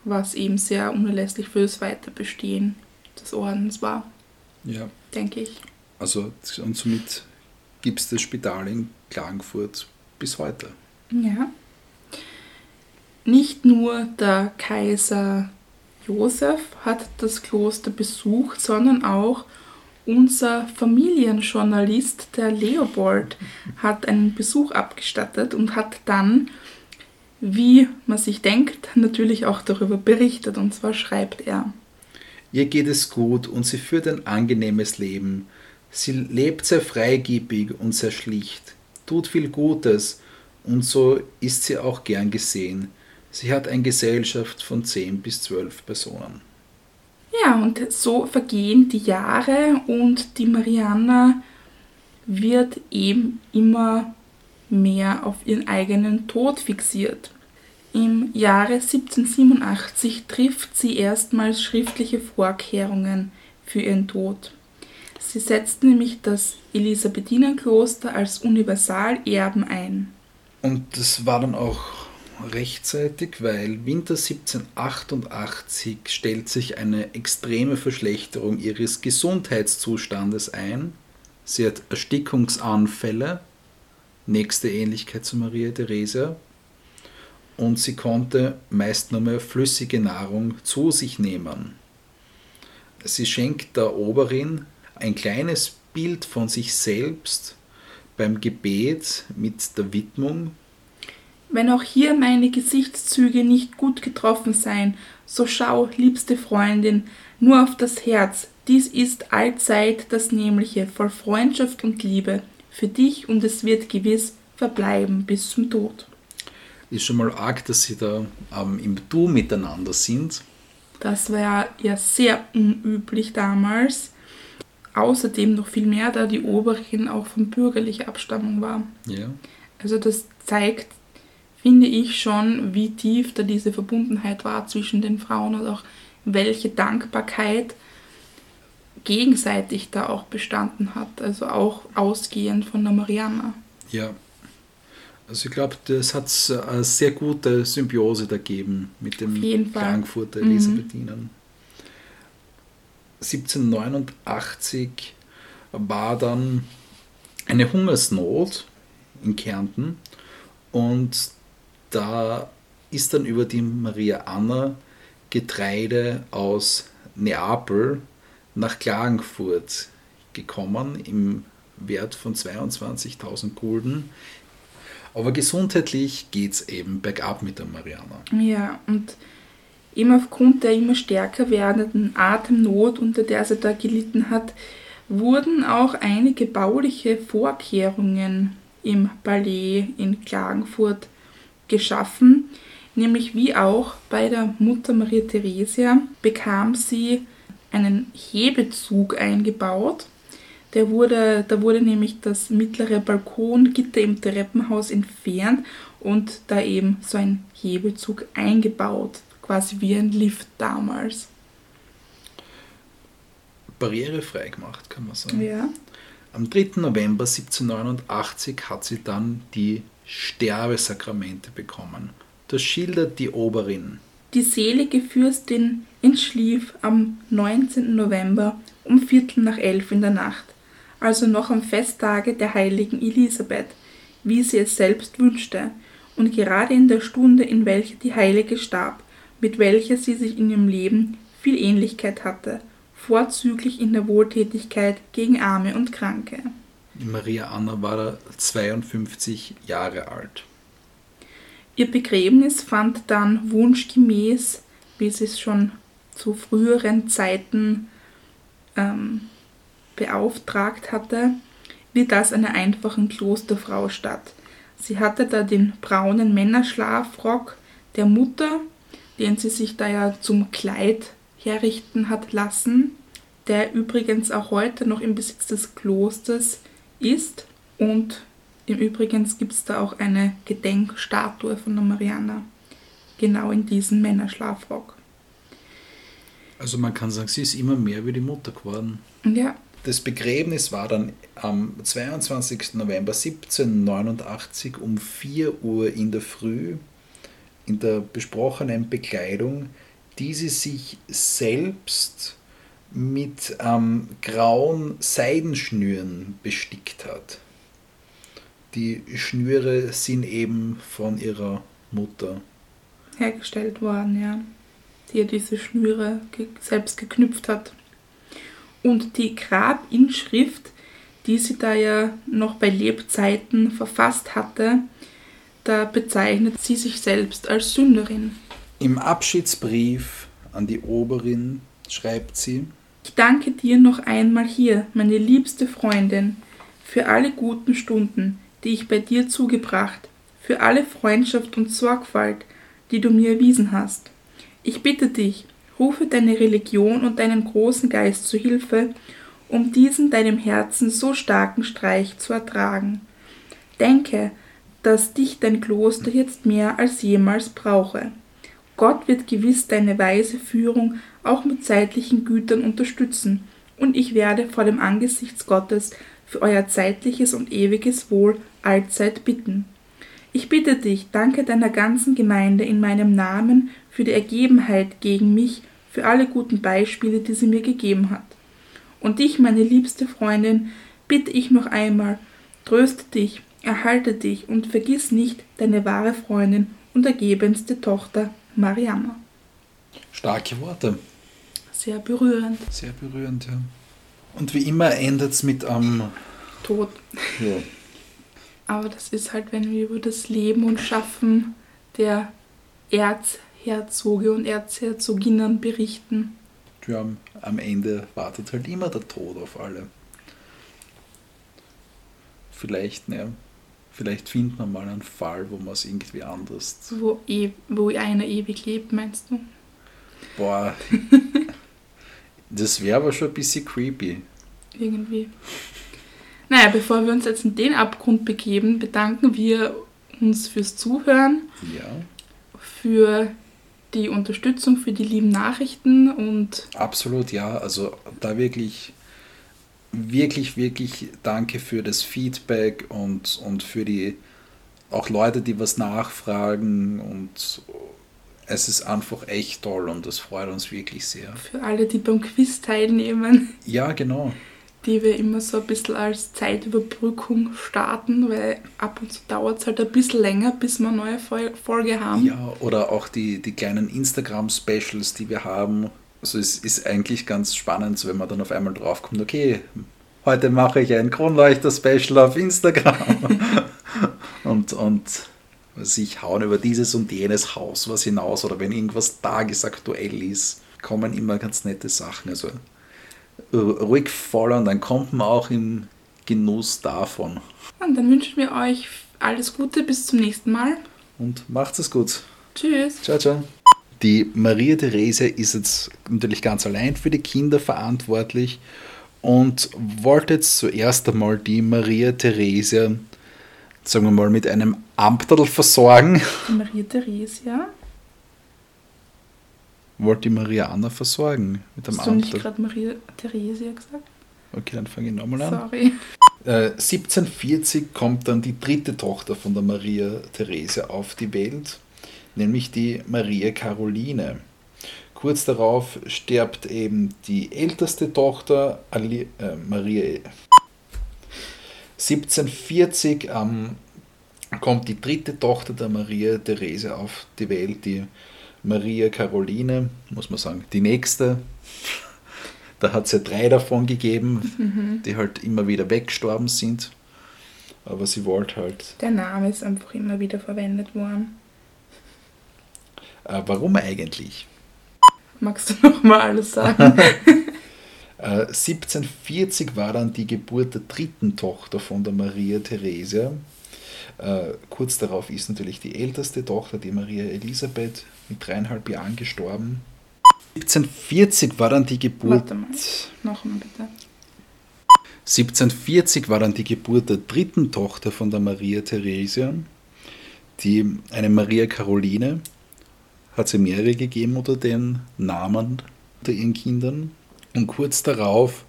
was eben sehr unerlässlich für das Weiterbestehen des Ordens war, Ja. denke ich. Also und somit gibt es das Spital in Klagenfurt bis heute. Ja. Nicht nur der Kaiser Josef hat das Kloster besucht, sondern auch unser Familienjournalist, der Leopold, hat einen Besuch abgestattet und hat dann, wie man sich denkt, natürlich auch darüber berichtet. Und zwar schreibt er. Ihr geht es gut und sie führt ein angenehmes Leben. Sie lebt sehr freigebig und sehr schlicht, tut viel Gutes und so ist sie auch gern gesehen. Sie hat eine Gesellschaft von 10 bis 12 Personen. Ja, und so vergehen die Jahre und die Mariana wird eben immer mehr auf ihren eigenen Tod fixiert. Im Jahre 1787 trifft sie erstmals schriftliche Vorkehrungen für ihren Tod. Sie setzt nämlich das Elisabethinenkloster als Universalerben ein. Und das war dann auch rechtzeitig, weil Winter 1788 stellt sich eine extreme Verschlechterung ihres Gesundheitszustandes ein. Sie hat Erstickungsanfälle, nächste Ähnlichkeit zu Maria Theresia, und sie konnte meist nur mehr flüssige Nahrung zu sich nehmen. Sie schenkt der Oberin ein kleines Bild von sich selbst beim Gebet mit der Widmung Wenn auch hier meine Gesichtszüge nicht gut getroffen seien, so schau, liebste Freundin, nur auf das Herz. Dies ist allzeit das Nämliche, voll Freundschaft und Liebe, für dich und es wird gewiss verbleiben bis zum Tod. ist schon mal arg, dass sie da ähm, im Du miteinander sind. Das war ja sehr unüblich damals. Außerdem noch viel mehr, da die Oberin auch von bürgerlicher Abstammung war. Ja. Also das zeigt, finde ich schon, wie tief da diese Verbundenheit war zwischen den Frauen und auch welche Dankbarkeit gegenseitig da auch bestanden hat. Also auch ausgehend von der Mariana. ja. Also ich glaube, das hat eine sehr gute Symbiose da gegeben mit dem. Frankfurter Mhm. Elisabethinen. 1789 war dann eine Hungersnot in Kärnten und da ist dann über die Maria Anna Getreide aus Neapel nach Klagenfurt gekommen im Wert von 22.000 Gulden. Aber gesundheitlich geht es eben bergab mit der Mariana. Ja, und eben aufgrund der immer stärker werdenden Atemnot, unter der sie da gelitten hat, wurden auch einige bauliche Vorkehrungen im Palais in Klagenfurt geschaffen. Nämlich wie auch bei der Mutter Maria Theresia bekam sie einen Hebezug eingebaut. Der wurde, da wurde nämlich das mittlere Balkongitter im Treppenhaus entfernt und da eben so ein Hebezug eingebaut, quasi wie ein Lift damals. Barrierefrei gemacht, kann man sagen. Ja. Am 3. November 1789 hat sie dann die Sterbesakramente bekommen. Das schildert die Oberin. Die selige Fürstin entschlief am 19. November um Viertel nach elf in der Nacht, also noch am Festtage der heiligen Elisabeth, wie sie es selbst wünschte, und gerade in der Stunde, in welcher die Heilige starb, mit welcher sie sich in ihrem Leben viel Ähnlichkeit hatte, vorzüglich in der Wohltätigkeit gegen Arme und Kranke. Maria Anna war da 52 Jahre alt. Ihr Begräbnis fand dann wunschgemäß, wie sie es schon zu früheren Zeiten ähm, beauftragt hatte, wie das einer einfachen Klosterfrau statt. Sie hatte da den braunen Männerschlafrock der Mutter, den sie sich da ja zum Kleid herrichten hat lassen, der übrigens auch heute noch im Besitz des Klosters ist. Und im Übrigen gibt es da auch eine Gedenkstatue von der Mariana, genau in diesem Männerschlafrock. Also man kann sagen, sie ist immer mehr wie die Mutter geworden. Ja. Das Begräbnis war dann am 22. November 1789 um 4 Uhr in der Früh in der besprochenen Bekleidung, die sie sich selbst mit ähm, grauen Seidenschnüren bestickt hat. Die Schnüre sind eben von ihrer Mutter hergestellt worden, ja. Die ihr diese Schnüre ge selbst geknüpft hat. Und die Grabinschrift, die sie da ja noch bei Lebzeiten verfasst hatte, da bezeichnet sie sich selbst als Sünderin. Im Abschiedsbrief an die Oberin schreibt sie, ich danke dir noch einmal hier, meine liebste Freundin, für alle guten Stunden, die ich bei dir zugebracht, für alle Freundschaft und Sorgfalt, die du mir erwiesen hast. Ich bitte dich, rufe deine Religion und deinen großen Geist zu Hilfe, um diesen deinem Herzen so starken Streich zu ertragen. Denke, dass dich dein Kloster jetzt mehr als jemals brauche. Gott wird gewiss deine weise Führung auch mit zeitlichen Gütern unterstützen, und ich werde vor dem Angesicht Gottes für euer zeitliches und ewiges Wohl allzeit bitten. Ich bitte dich, danke deiner ganzen Gemeinde in meinem Namen für die Ergebenheit gegen mich, für alle guten Beispiele, die sie mir gegeben hat. Und dich, meine liebste Freundin, bitte ich noch einmal, tröste dich, erhalte dich und vergiss nicht deine wahre Freundin und ergebenste Tochter Marianna. Starke Worte. Sehr berührend. Sehr berührend, ja. Und wie immer endet es mit am ähm, Tod. Ja. [LAUGHS] Aber das ist halt, wenn wir über das Leben und Schaffen der Erzherzoge und Erzherzoginnen berichten. Ja, am Ende wartet halt immer der Tod auf alle. Vielleicht, ne, vielleicht findet man mal einen Fall, wo man es irgendwie anders. Wo, e wo einer ewig lebt, meinst du? Boah. [LAUGHS] das wäre aber schon ein bisschen creepy. Irgendwie. Naja, bevor wir uns jetzt in den Abgrund begeben, bedanken wir uns fürs Zuhören. Ja. Für die Unterstützung, für die lieben Nachrichten und. Absolut, ja. Also da wirklich, wirklich, wirklich danke für das Feedback und, und für die auch Leute, die was nachfragen und es ist einfach echt toll und das freut uns wirklich sehr. Für alle, die beim Quiz teilnehmen. Ja, genau. Die wir immer so ein bisschen als Zeitüberbrückung starten, weil ab und zu dauert es halt ein bisschen länger, bis wir eine neue Folge haben. Ja, oder auch die, die kleinen Instagram-Specials, die wir haben. Also es ist eigentlich ganz spannend, wenn man dann auf einmal draufkommt, okay, heute mache ich ein Kronleuchter-Special auf Instagram. [LAUGHS] und, und was ich hauen über dieses und jenes Haus was hinaus oder wenn irgendwas tagesaktuell ist, kommen immer ganz nette Sachen. Also ruhig und dann kommt man auch im Genuss davon. Und dann wünschen wir euch alles Gute, bis zum nächsten Mal. Und macht es gut. Tschüss. Ciao, ciao. Die Maria Therese ist jetzt natürlich ganz allein für die Kinder verantwortlich und wollte jetzt zuerst einmal die Maria Therese sagen wir mal, mit einem Amtel versorgen. Maria Theresia. Wollte die Mariana versorgen mit einem Hast du nicht gerade Maria Theresia gesagt? Okay, dann fange ich nochmal an. Sorry. Äh, 1740 kommt dann die dritte Tochter von der Maria Therese auf die Welt, nämlich die Maria Caroline. Kurz darauf stirbt eben die älteste Tochter, Ali, äh, Maria. 1740 ähm, kommt die dritte Tochter der Maria Therese auf die Welt, die Maria Caroline, muss man sagen, die nächste. Da hat es ja drei davon gegeben, die halt immer wieder weggestorben sind. Aber sie wollte halt. Der Name ist einfach immer wieder verwendet worden. Äh, warum eigentlich? Magst du nochmal alles sagen? [LAUGHS] Äh, 1740 war dann die Geburt der dritten Tochter von der Maria Theresia. Äh, kurz darauf ist natürlich die älteste Tochter, die Maria Elisabeth, mit dreieinhalb Jahren gestorben. 1740 war dann die Geburt. Warte mal. Nochmal bitte. 1740 war dann die Geburt der dritten Tochter von der Maria Theresia, die eine Maria Caroline. Hat sie mehrere gegeben unter den Namen unter ihren Kindern. Und kurz darauf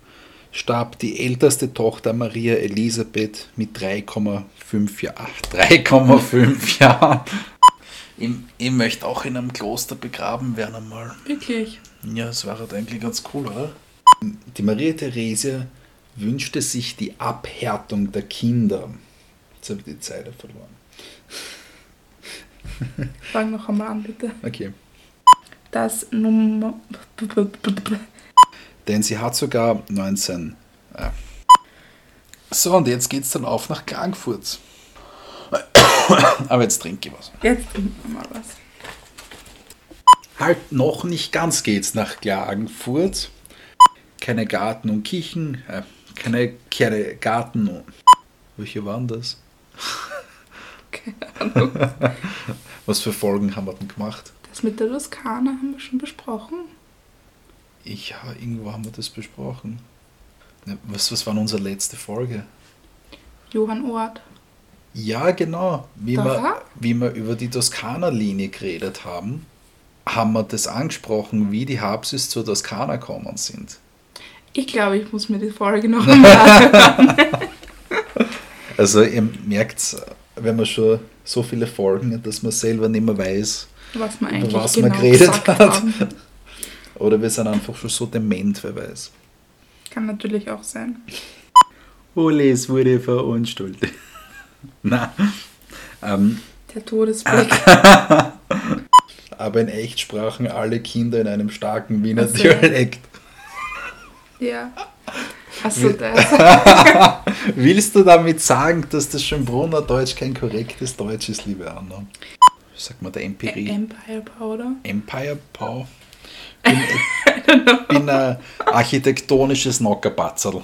starb die älteste Tochter Maria Elisabeth mit 3,5 Jahren. 3,5 Jahren. Ich, ich möchte auch in einem Kloster begraben werden einmal. Wirklich? Ja, das wäre halt eigentlich ganz cool, oder? Die Maria Theresia wünschte sich die Abhärtung der Kinder. Jetzt habe ich die Zeile verloren. Fang noch einmal an, bitte. Okay. Das Nummer. [LAUGHS] Denn sie hat sogar 19. Äh. So, und jetzt geht's dann auf nach Klagenfurt. Aber jetzt trinke ich was. Jetzt trinken wir mal was. Halt noch nicht ganz geht's nach Klagenfurt. Keine Garten und Kichen, äh, keine, keine Garten und. Welche waren das? [LAUGHS] Keine Ahnung. [LAUGHS] Was für Folgen haben wir denn gemacht? Das mit der Toskana haben wir schon besprochen. Ich, ja, irgendwo haben wir das besprochen. Was, was war unsere letzte Folge? Johann Ort. Ja, genau. Wie, wir, wie wir über die Toskana-Linie geredet haben, haben wir das angesprochen, wie die Habsys zur Toskana gekommen sind. Ich glaube, ich muss mir die Folge noch einmal anhören. [LAUGHS] Also ihr merkt, wenn man schon so viele Folgen hat, dass man selber nicht mehr weiß, was über eigentlich was genau man geredet hat. haben. Oder wir sind einfach schon so dement, wer weiß. Kann natürlich auch sein. Ole, es wurde verunstaltet. [LAUGHS] Na, ähm, Der Todesblick. [LAUGHS] aber in echt sprachen alle Kinder in einem starken Wiener Ach so. Dialekt. ja. Achso, das. [LAUGHS] Willst du damit sagen, dass das Schönbrunner Deutsch kein korrektes Deutsch ist, liebe Anna? Sag mal der Empirie. Empire Powder. Empire Pau. Bin, bin ein architektonisches Nockerbatzerl.